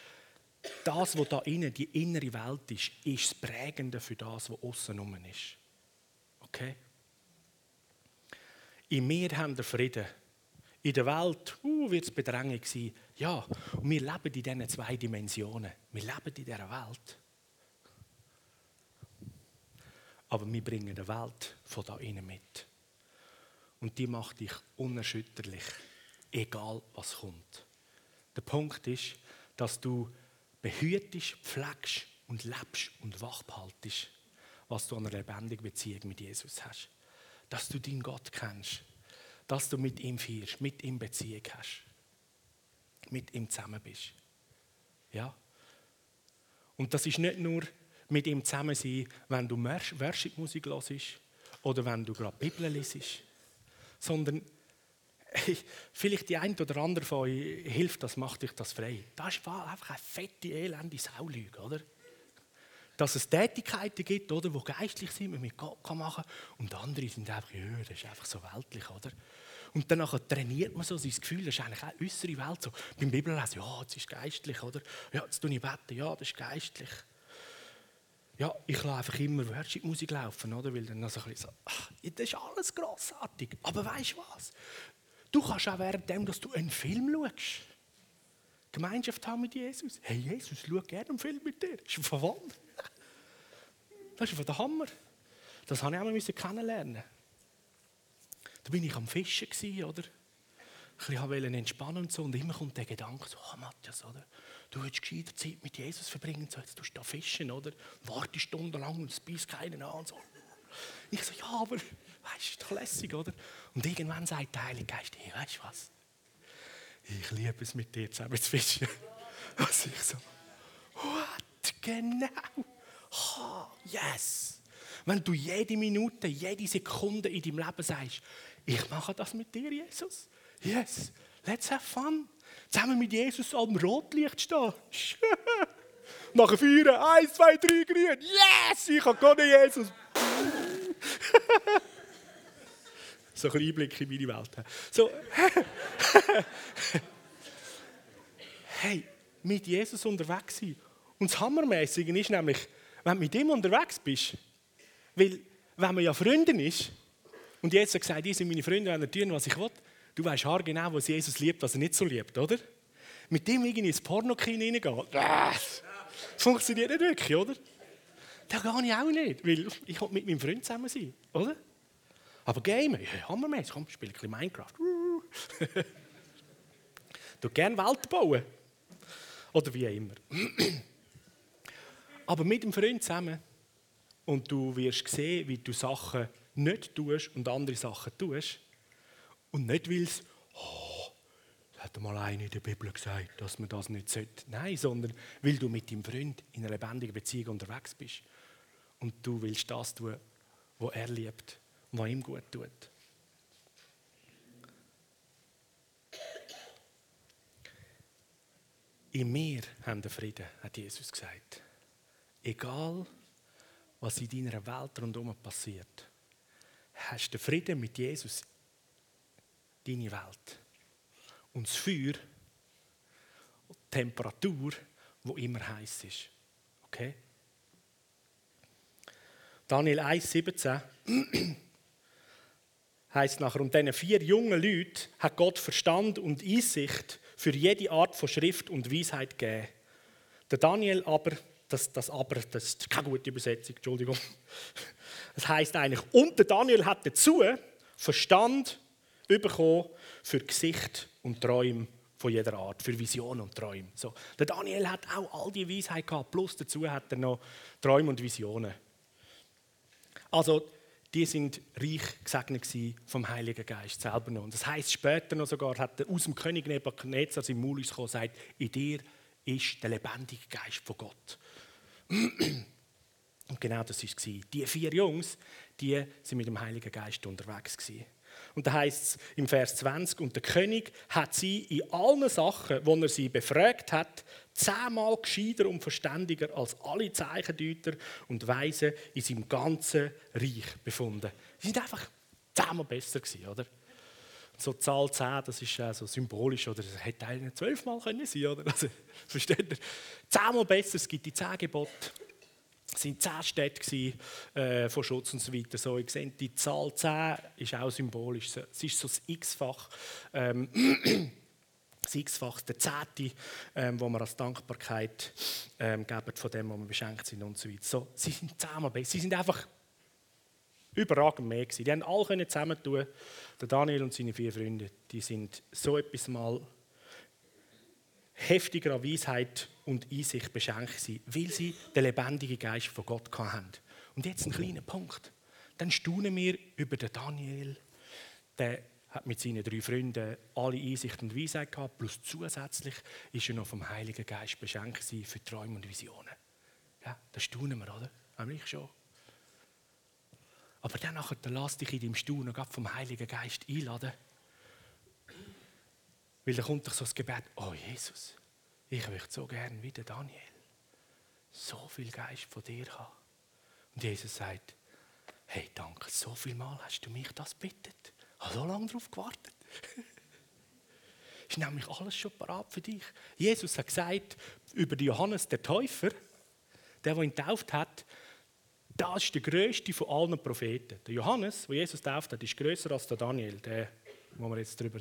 das, was da innen, die innere Welt ist, ist das Prägende für das, was außen rum ist. Okay? In mir haben wir Frieden. In der Welt uh, wird es Bedrängung sein. Ja, und wir leben in diesen zwei Dimensionen. Wir leben in dieser Welt. Aber wir bringen eine Welt von da innen mit. Und die macht dich unerschütterlich, egal was kommt. Der Punkt ist, dass du behütest, pflegst und lebst und wachbehaltest, was du an einer lebendigen Beziehung mit Jesus hast. Dass du deinen Gott kennst, dass du mit ihm feierst, mit ihm Beziehung hast, mit ihm zusammen bist. Ja? Und das ist nicht nur mit ihm zusammen sein, wenn du Worship-Musik hörst oder wenn du gerade Bibel liest, sondern vielleicht die eine oder andere von euch hilft, das macht euch das frei. Das ist einfach eine fette, elende Saulüge, oder? Dass es Tätigkeiten gibt, oder, die geistlich sind, man mit Gott machen kann, und andere sind einfach, ja, das ist einfach so weltlich, oder? Und dann trainiert man so sein Gefühl, das ist eigentlich auch äußere Welt so. Beim Bibellesen, ja, das ist geistlich, oder? Ja, jetzt tue ich beten, ja, das ist geistlich. Ja, ich lasse einfach immer Worship-Musik laufen, oder? Weil dann so ein bisschen so, ach, das ist alles grossartig. Aber weißt du was? Du kannst auch währenddem, dass du einen Film schaust, Gemeinschaft haben mit Jesus. Hey, Jesus, schau gerne einen Film mit dir. Das ist verwandt. Das ist der Hammer. Das habe ich auch mal kennenlernen. Da bin ich am Fischen, oder? Ich wollte entspannen und so. Und immer kommt der Gedanke so, oh Matthias, oder? Du willst gescheiter Zeit mit Jesus verbringen. So, jetzt tust du da fischen, oder? Warte stundenlang und es beißt keinen an. So. Ich so, ja, aber weißt, ist doch lässig, oder? Und irgendwann sagt der Heilige Geist, hey, weißt du was? Ich liebe es mit dir zusammen zu fischen. Und ich so, what? Genau. Oh, yes. Wenn du jede Minute, jede Sekunde in deinem Leben sagst, ich mache das mit dir, Jesus. Yes, let's have fun. Zusammen mit Jesus am Rotlicht stehen. Nach vier, eins, zwei, drei, grün. Yes, ich habe Gott, Jesus. so ein Einblick in meine Welt. So. hey, mit Jesus unterwegs sein. Und das Hammermäßige ist nämlich, wenn du mit ihm unterwegs bist, weil, wenn man ja Freundin ist, und jetzt hat gesagt, die sind meine Freunde, wenn er tun, was ich will, du weißt genau, was Jesus liebt, was er nicht so liebt, oder? Mit dem irgendwie ins Pornokino reingehen, das funktioniert nicht wirklich, oder? Da gehe ich auch nicht, weil ich mit meinem Freund zusammen sein, oder? Aber Game, ja, hammermäßig, komm, spiele ein bisschen Minecraft. du gerne Welt bauen. Oder wie immer. Aber mit dem Freund zusammen und du wirst sehen, wie du Sachen nicht tust und andere Sachen tust. Und nicht, weil es, oh, das hat mal einer in der Bibel gesagt, dass man das nicht sollte. Nein, sondern weil du mit deinem Freund in einer lebendigen Beziehung unterwegs bist. Und du willst das tun, was er liebt was ihm gut tut. In mir haben wir Frieden, hat Jesus gesagt. Egal, was in deiner Welt rundherum passiert, hast du Frieden mit Jesus, deine Welt. Und das Feuer, die Temperatur, wo immer heiß ist. Okay? Daniel 1,17 heißt nachher, und diesen vier jungen Leuten hat Gott Verstand und Einsicht für jede Art von Schrift und Weisheit gegeben. Der Daniel aber, das, das aber, das ist keine gute Übersetzung, Entschuldigung. Das heißt eigentlich, und der Daniel hat dazu Verstand bekommen für Gesicht und Träume von jeder Art, für Visionen und Träume. So, der Daniel hat auch all die Weisheit gehabt, plus dazu hat er noch Träume und Visionen. Also, die sind reich gesegnet vom Heiligen Geist selber noch. Und das heißt später noch sogar, hat er aus dem König Nebuchadnezzar im Maul gekommen und sagt, in dir ist der lebendige Geist von Gott. Und genau das war es. Die vier Jungs, die sind mit dem Heiligen Geist unterwegs gewesen. Und da heißt es im Vers 20, und der König hat sie in allen Sachen, wo er sie befragt hat, zehnmal gescheiter und verständiger als alle Zeichendeuter und Weisen in seinem ganzen Reich befunden. Sie sind einfach zehnmal besser gewesen, oder? So Zahl 10, das ist äh, so symbolisch, oder das hätte eigentlich zwölfmal können sein, oder? Also, versteht ihr? Zehnmal besser, es gibt die zehn Gebote. Es waren zehn Städte äh, von Schutz und so weiter. So, ich sehe, die Zahl 10 ist auch symbolisch. Es ist so das X-Fach. Ähm, X-Fach, der Zehnte, ähm, wo wir als Dankbarkeit ähm, geben von dem, wo wir beschenkt sind und so weiter. So, sie sind besser. Sie sind einfach überragend mehr gewesen. Die haben alle zusammentun. Der Daniel und seine vier Freunde, die sind so etwas mal heftiger an Weisheit und Einsicht beschenkt sind, weil sie den lebendigen Geist von Gott hatten. Und jetzt ein kleiner Punkt. Dann staunen wir über den Daniel. Der hat mit seinen drei Freunden alle Einsicht und Weisheit gehabt, plus zusätzlich ist er noch vom Heiligen Geist beschenkt für Träume und Visionen. Ja, das staunen wir, oder? Nämlich schon. Aber dann dann lass dich in deinem Staunen vom Heiligen Geist einladen weil da kommt doch so das Gebet, oh Jesus, ich möchte so gern wie der Daniel so viel Geist von dir haben. Und Jesus sagt, hey, danke, so viel Mal hast du mich das bittet. Habe so lange darauf gewartet. ist nämlich alles schon parat für dich. Jesus hat gesagt über Johannes der Täufer, der, der ihn getauft hat, das ist der größte von allen Propheten. Der Johannes, der Jesus tauft hat, ist größer als der Daniel, der, wo wir jetzt darüber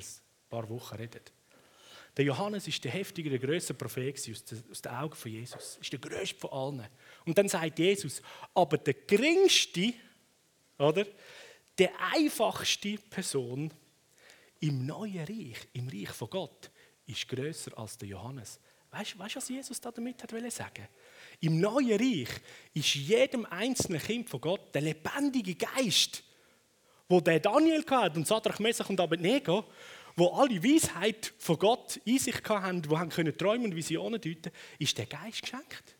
paar Wochen reden. Der Johannes ist der heftige, der Prophet aus den Augen von Jesus. Ist der größte von allen. Und dann sagt Jesus, aber der geringste, oder, der einfachste Person im neuen Reich, im Reich von Gott, ist größer als der Johannes. Weißt du, was Jesus damit hat sagen? Im neuen Reich ist jedem einzelnen Kind von Gott der lebendige Geist, wo der Daniel hat und Sadrach, Mesach und Abednego, wo alle Weisheit von Gott in sich hatten, die haben können Träume und Visionen deuten, ist der Geist geschenkt.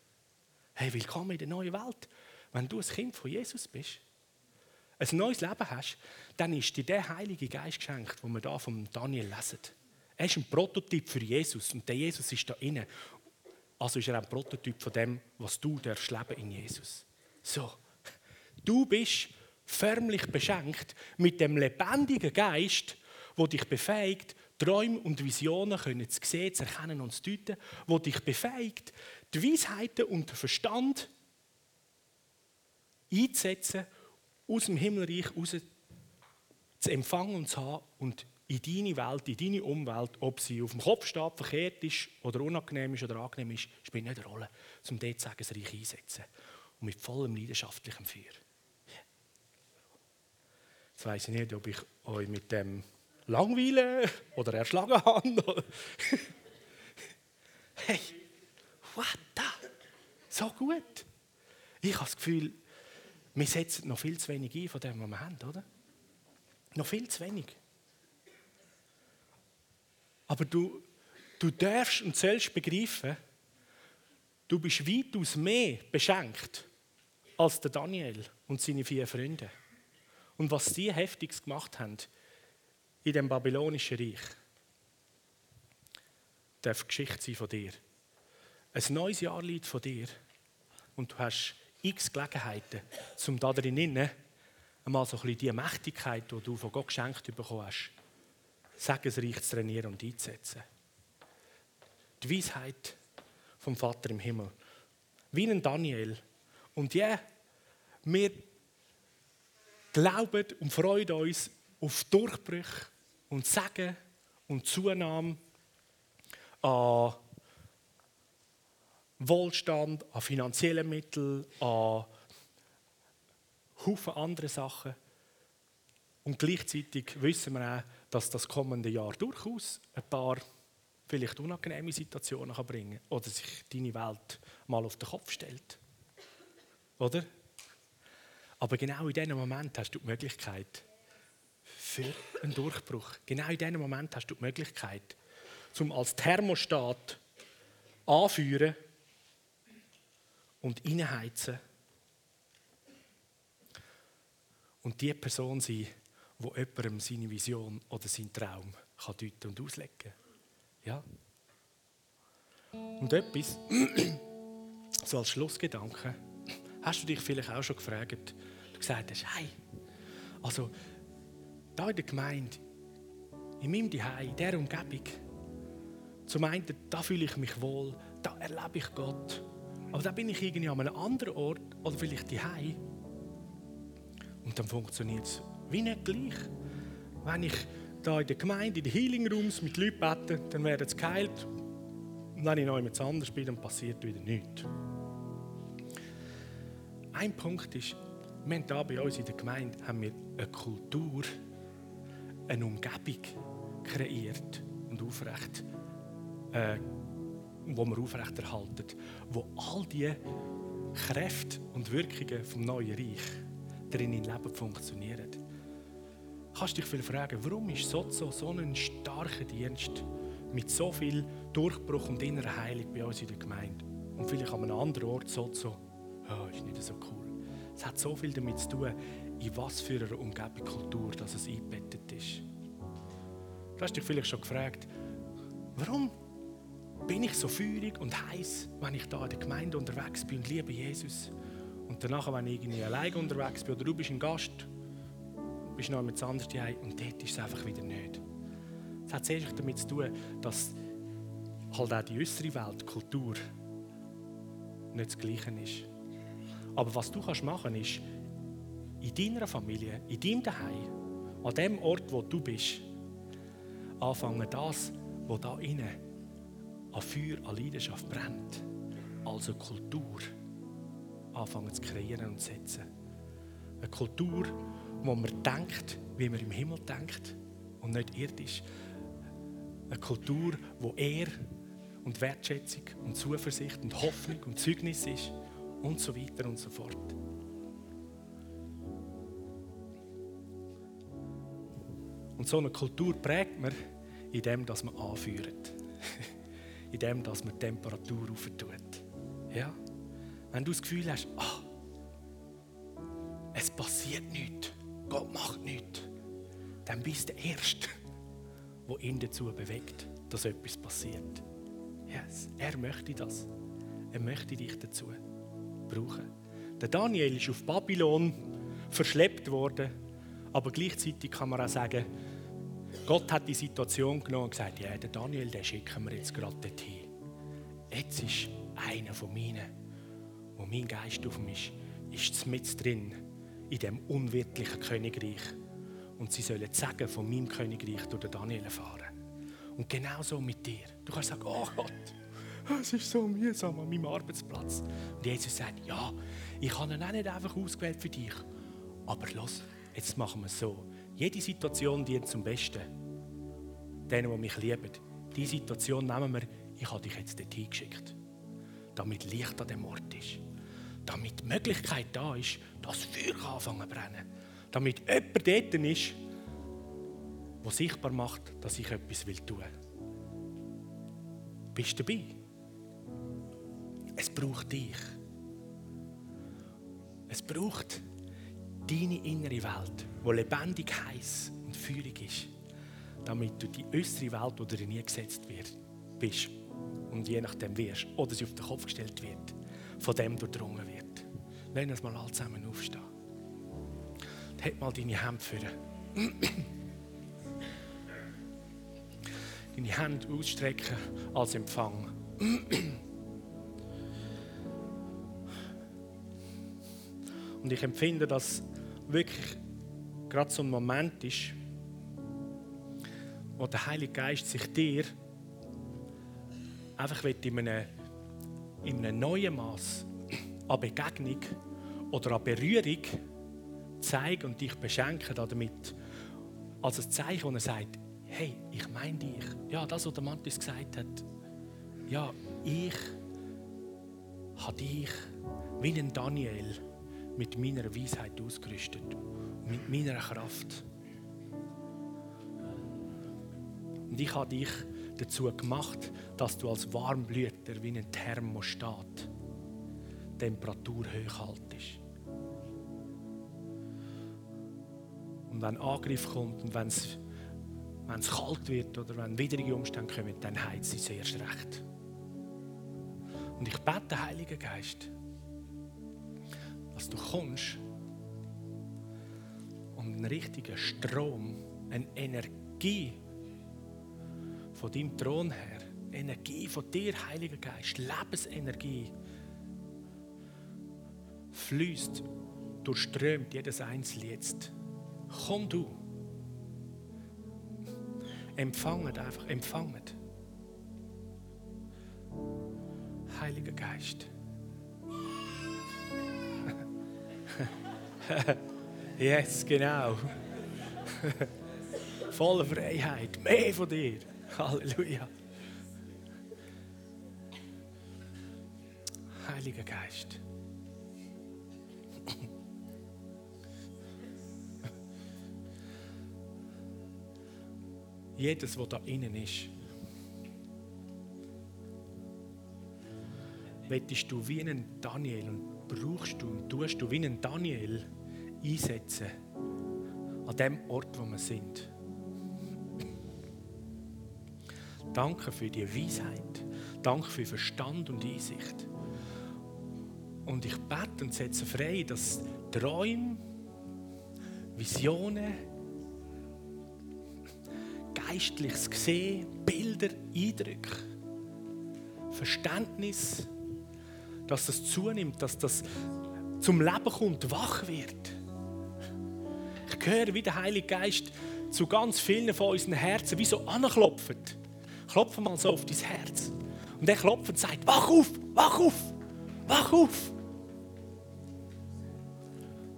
Hey, willkommen in der neuen Welt. Wenn du ein Kind von Jesus bist, ein neues Leben hast, dann ist dir der Heilige Geist geschenkt, wo wir da von Daniel lesen. Er ist ein Prototyp für Jesus und der Jesus ist da inne. Also ist er ein Prototyp von dem, was du darfst leben in Jesus. So, du bist förmlich beschenkt mit dem lebendigen Geist, wo dich befähigt, Träume und Visionen können zu sehen, zu erkennen und zu deuten, wo dich befähigt, die Weisheiten und den Verstand einzusetzen, aus dem Himmelreich raus zu empfangen und zu haben und in deine Welt, in deine Umwelt, ob sie auf dem Kopf steht, verkehrt ist oder unangenehm ist oder angenehm ist, spielt nicht eine Rolle, um dort Segensreich einzusetzen und mit vollem leidenschaftlichem Feuer. Jetzt weiss ich nicht, ob ich euch mit dem langweilen oder erschlagen habe. hey, what the? So gut. Ich habe das Gefühl, wir setzen noch viel zu wenig ein von dem, was wir haben, oder? Noch viel zu wenig. Aber du, du darfst und sollst begreifen, du bist weitaus mehr beschenkt als der Daniel und seine vier Freunde. Und was sie heftiges gemacht haben in dem babylonischen Reich, darf Geschichte sein von dir. Ein neues Jahr liegt von dir und du hast x Gelegenheiten, um da drinnen einmal so ein die Mächtigkeit, die du von Gott geschenkt bekommen hast, segensreich zu trainieren und einzusetzen. Die Weisheit vom Vater im Himmel. Wie ein Daniel. Und ja, wir glauben und freuen uns auf Durchbrüche und Segen und Zunahme an Wohlstand, an finanziellen Mitteln, an Haufen andere Sachen. Und gleichzeitig wissen wir auch, dass das kommende Jahr durchaus ein paar vielleicht unangenehme Situationen kann bringen kann oder sich deine Welt mal auf den Kopf stellt. Oder? Aber genau in diesem Moment hast du die Möglichkeit für einen Durchbruch. Genau in diesem Moment hast du die Möglichkeit, zum als Thermostat anführen und reinheizen und die Person sein, die jemandem seine Vision oder seinen Traum kann deuten und auslegen kann. Ja. Und etwas, so als Schlussgedanke, hast du dich vielleicht auch schon gefragt, du gesagt hast, hey, also da in der Gemeinde, in meinem Zuhause, in dieser Umgebung, zum einen, da fühle ich mich wohl, da erlebe ich Gott. Aber da bin ich irgendwie an einem anderen Ort oder vielleicht daheim. Und dann funktioniert es wie nicht gleich. Wenn ich da in der Gemeinde, in den Healing Rooms mit Leuten bete, dann werden sie geheilt. Und wenn ich noch jemand anders bin, dann passiert wieder nichts. Ein Punkt ist, wir haben hier bei uns in der Gemeinde haben wir eine Kultur, eine Umgebung kreiert und aufrecht, äh, wo wir aufrechterhalten, wo all die Kräfte und Wirkungen vom neuen Reich drin im Leben funktionieren. Kannst dich viel fragen, warum ist Sozo so ein starker Dienst mit so viel Durchbruch und innerer Heilung bei uns in der Gemeinde und vielleicht an einem anderen Ort Sozo, oh, ist nicht so cool. Es hat so viel damit zu tun, in was für einer Umgebung, Kultur dass es eingebettet ist. Du hast dich vielleicht schon gefragt, warum bin ich so feurig und heiß, wenn ich da in der Gemeinde unterwegs bin und liebe Jesus? Und danach, wenn ich irgendwie allein unterwegs bin oder du bist ein Gast, bist noch mit anders daheim und dort ist es einfach wieder nicht. Es hat sehr damit zu tun, dass halt auch die äußere Welt, die Kultur, nicht das Gleiche ist. Aber was du kannst machen ist, in deiner Familie, in deinem Daheim, an dem Ort, wo du bist, anfangen, das, was da innen an Feuer, an Leidenschaft brennt, also Kultur, anfangen zu kreieren und zu setzen. Eine Kultur, wo man denkt, wie man im Himmel denkt und nicht irdisch. Eine Kultur, wo er und Wertschätzung und Zuversicht und Hoffnung und Zeugnis ist und so weiter und so fort. Und so eine Kultur prägt man, indem man anführt. indem dass man die Temperatur aufentut. Ja? Wenn du das Gefühl hast, ah, es passiert nichts, Gott macht nichts, dann bist du der Erste, der ihn dazu bewegt, dass etwas passiert. Yes, er möchte das. Er möchte dich dazu brauchen. Der Daniel ist auf Babylon verschleppt worden, aber gleichzeitig kann man auch sagen, Gott hat die Situation genommen und gesagt, ja, den Daniel, den schicken wir jetzt gerade dorthin. Jetzt ist einer von meinen, wo mein Geist auf mich ist, ist mit drin in dem unwirtlichen Königreich. Und sie sollen sagen von meinem Königreich durch den Daniel erfahren. Und genauso mit dir. Du kannst sagen, oh Gott, es ist so mühsam an meinem Arbeitsplatz. Und Jesus sagt, ja, ich habe ihn auch nicht einfach ausgewählt für dich. Aber los, jetzt machen wir es so. Jede Situation dient zum Besten. Denen, die mich lieben. Diese Situation nehmen wir, ich habe dich jetzt dorthin geschickt. Damit Licht an dem Ort ist. damit die Möglichkeit da ist, dass Feuer anfangen zu brennen. Damit jemand dort ist, der sichtbar macht, dass ich etwas tun will. Bist du dabei? Es braucht dich. Es braucht deine innere Welt, die lebendig, heiß und feurig ist, damit du die äußere Welt, wo du nie gesetzt wird, bist und je nachdem wirst oder sie auf den Kopf gestellt wird, von dem durchdrungen wird. Lass uns mal alle zusammen aufstehen. Halt mal deine Hände für. deine Hände ausstrecken als Empfang. Und ich empfinde, dass wirklich gerade so ein Moment ist, wo der Heilige Geist sich dir einfach in einem, in einem neuen Maß an Begegnung oder an Berührung zeigen und dich beschenken damit. Als ein Zeichen, wo er sagt, hey, ich meine dich. Ja, das, was der Mantis gesagt hat. Ja, ich habe dich wie ein Daniel mit meiner Weisheit ausgerüstet, mit meiner Kraft. Und ich habe dich dazu gemacht, dass du als Warmblüter wie ein Thermostat Temperatur hoch haltest. Und wenn Angriff kommt und wenn es, kalt wird oder wenn widrige Umstände kommen, dann heizt es erst recht. Und ich bete, Heiliger Geist, dass du kommst einen richtigen Strom, eine Energie von deinem Thron her, Energie von dir, Heiliger Geist, Lebensenergie, fließt, durchströmt jedes Einzelne jetzt. Komm du. Empfanget einfach, empfanget. Heiliger Geist. yes, genau. Volle Freiheit. Mehr von dir. Halleluja. Heiliger Geist. Jedes, was da innen ist, wettest du wie einen Daniel und brauchst du und tust du wie einen Daniel einsetzen an dem Ort, wo wir sind. Danke für die Weisheit. Danke für Verstand und Einsicht. Und ich bete und setze frei, dass Träume, Visionen, geistliches Gesehen, Bilder, Eindrücke, Verständnis, dass das zunimmt, dass das zum Leben kommt, wach wird. Höre, wie der Heilige Geist zu ganz vielen von unseren Herzen wie so anklopft. Klopfe mal so auf dein Herz. Und er klopft und sagt, wach auf, wach auf, wach auf.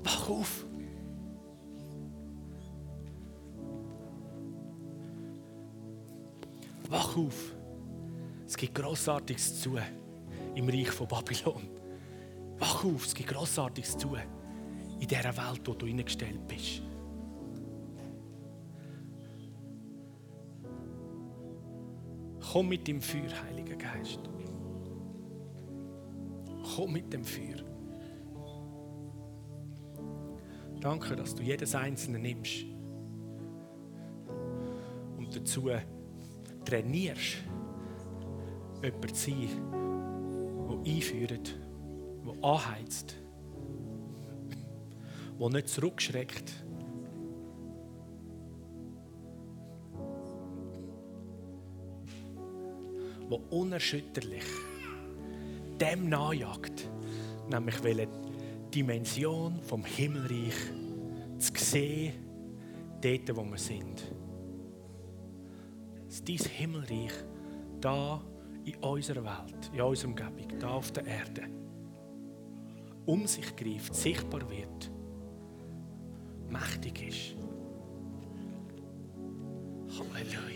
Wach auf. Wach auf. Es gibt Grossartiges zu im Reich von Babylon. Wach auf, es gibt Grossartiges zu in dieser Welt, wo du hineingestellt bist. Komm mit dem Feuer, Heiliger Geist. Komm mit dem Feuer. Danke, dass du jedes Einzelne nimmst und dazu trainierst, jemand zu sein, der einführt, der anheizt, der nicht zurückschreckt. Der unerschütterlich dem nachjagt, nämlich welche Dimension vom Himmelreich zu sehen, dort, wo wir sind. Dass dein Himmelreich da in unserer Welt, in unserer Umgebung, da auf der Erde, um sich greift, sichtbar wird, mächtig ist. Halleluja.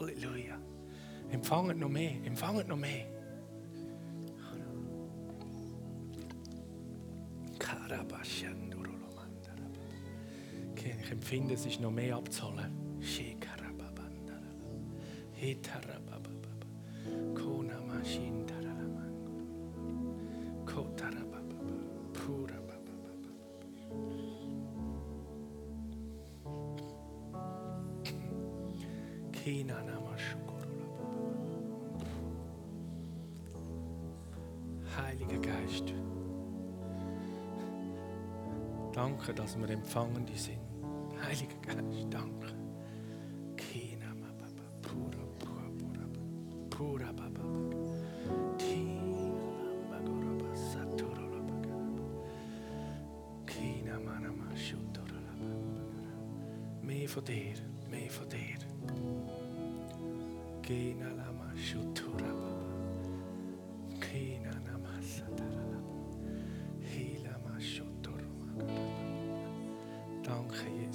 Halleluja. Empfanget noch mehr, empfanget noch mehr. Okay, ich empfinde, es ist noch mehr abzuholen. Konamaschin. Danke, dass wir Empfangende sind. Heiliger Geist, danke.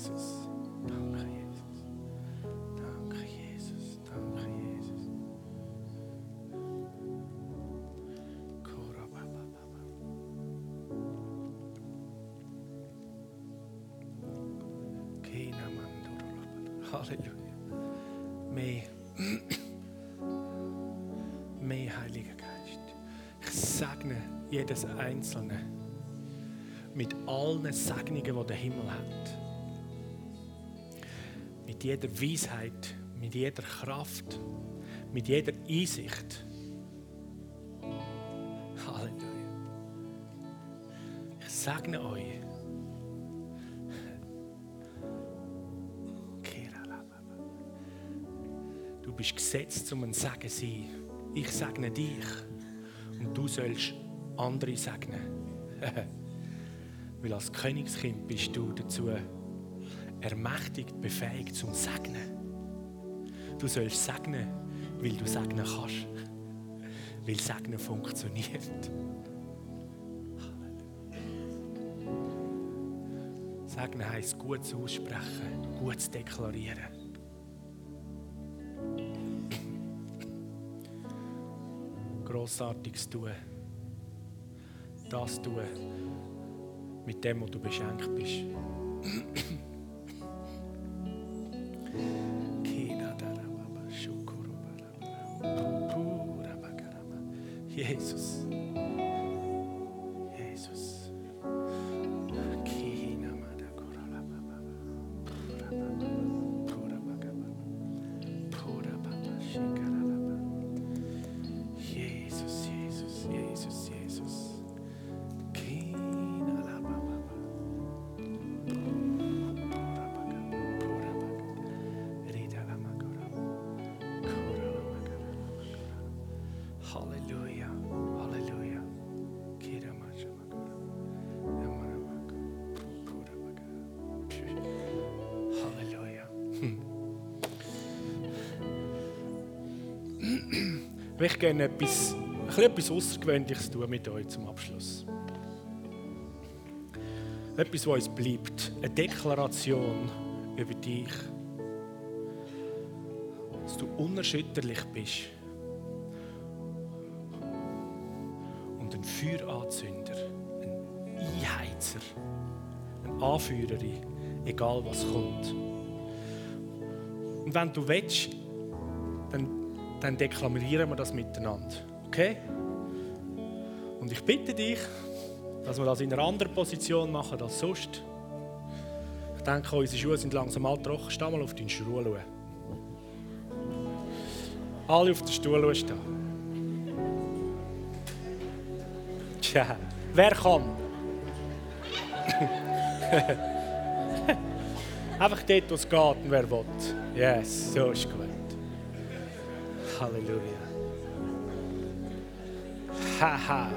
Jesus. Danke, Jesus. Danke, Jesus. Danke, Jesus. Halleluja. Mehr. Mehr Heiliger Geist. Ich segne jedes Einzelne mit allen Segnungen, die der Himmel hat. Mit jeder Weisheit, mit jeder Kraft, mit jeder Einsicht. Halleluja. Ich segne euch. Du bist gesetzt, um ein Segen zu sein. Ich segne dich und du sollst andere segnen. Weil als Königskind bist du dazu ermächtigt, befähigt zum Segnen. Du sollst segnen, weil du segnen kannst. Weil Segnen funktioniert. Segnen heisst gut zu aussprechen, gut zu deklarieren. Grossartiges tun. Das tun, mit dem, wo du beschenkt bist. Möchte gerne etwas, etwas Außergewöhnliches tun mit euch zum Abschluss. Etwas, was uns bleibt. Eine Deklaration über dich. Dass du unerschütterlich bist. Und ein Feueranzünder, ein Einheizer, ein Anführerin, egal was kommt. Und wenn du willst, dann deklamieren wir das miteinander. Okay? Und ich bitte dich, dass wir das in einer anderen Position machen als sonst. Ich denke, unsere Schuhe sind langsam mal trocken. Steh mal auf deinen Stuhl. schauen. Alle auf den Stuhl stehen. Tja, wer kann? Einfach dort, wo es geht und wer will. Yes, so ist gut. Halleluja. Haha.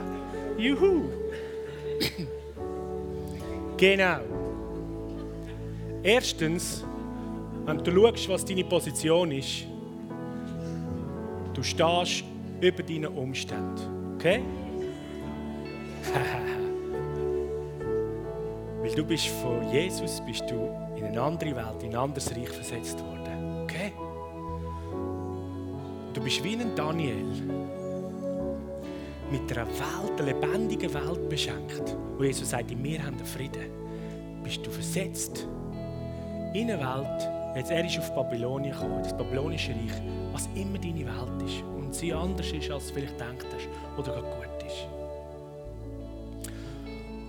Juhu. genau. Erstens, wenn du schaust, was deine Position ist, du stehst über deinen Umständen. Okay? Weil du bist von Jesus bist du in eine andere Welt, in ein anderes Reich versetzt worden. Bist wie ein Daniel. mit einer Welt, einer lebendigen Welt beschenkt, wo Jesus sagt, mir haben wir Frieden, bist du versetzt in eine Welt, jetzt er ist auf Babylonien gekommen, das babylonische Reich, was immer deine Welt ist und sie anders ist, als du vielleicht gedacht hast oder gerade gut ist.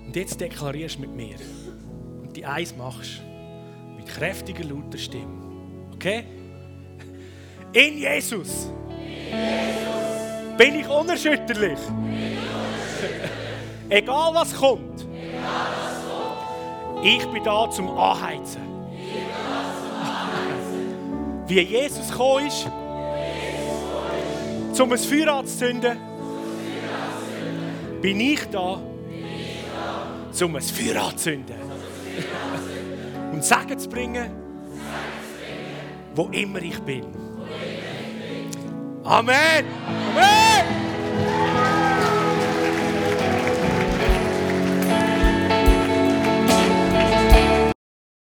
Und jetzt deklarierst du mit mir und die eins machst, mit kräftiger, lauter Stimme. Okay? In Jesus, bin ich unerschütterlich. Egal was kommt. Ich bin da zum Anheizen. Wie Jesus gekommen ist, um ein Feuer anzuzünden, bin ich da, um ein Feuer anzuzünden. Und Sagen zu bringen, wo immer ich bin. Amen. Amen.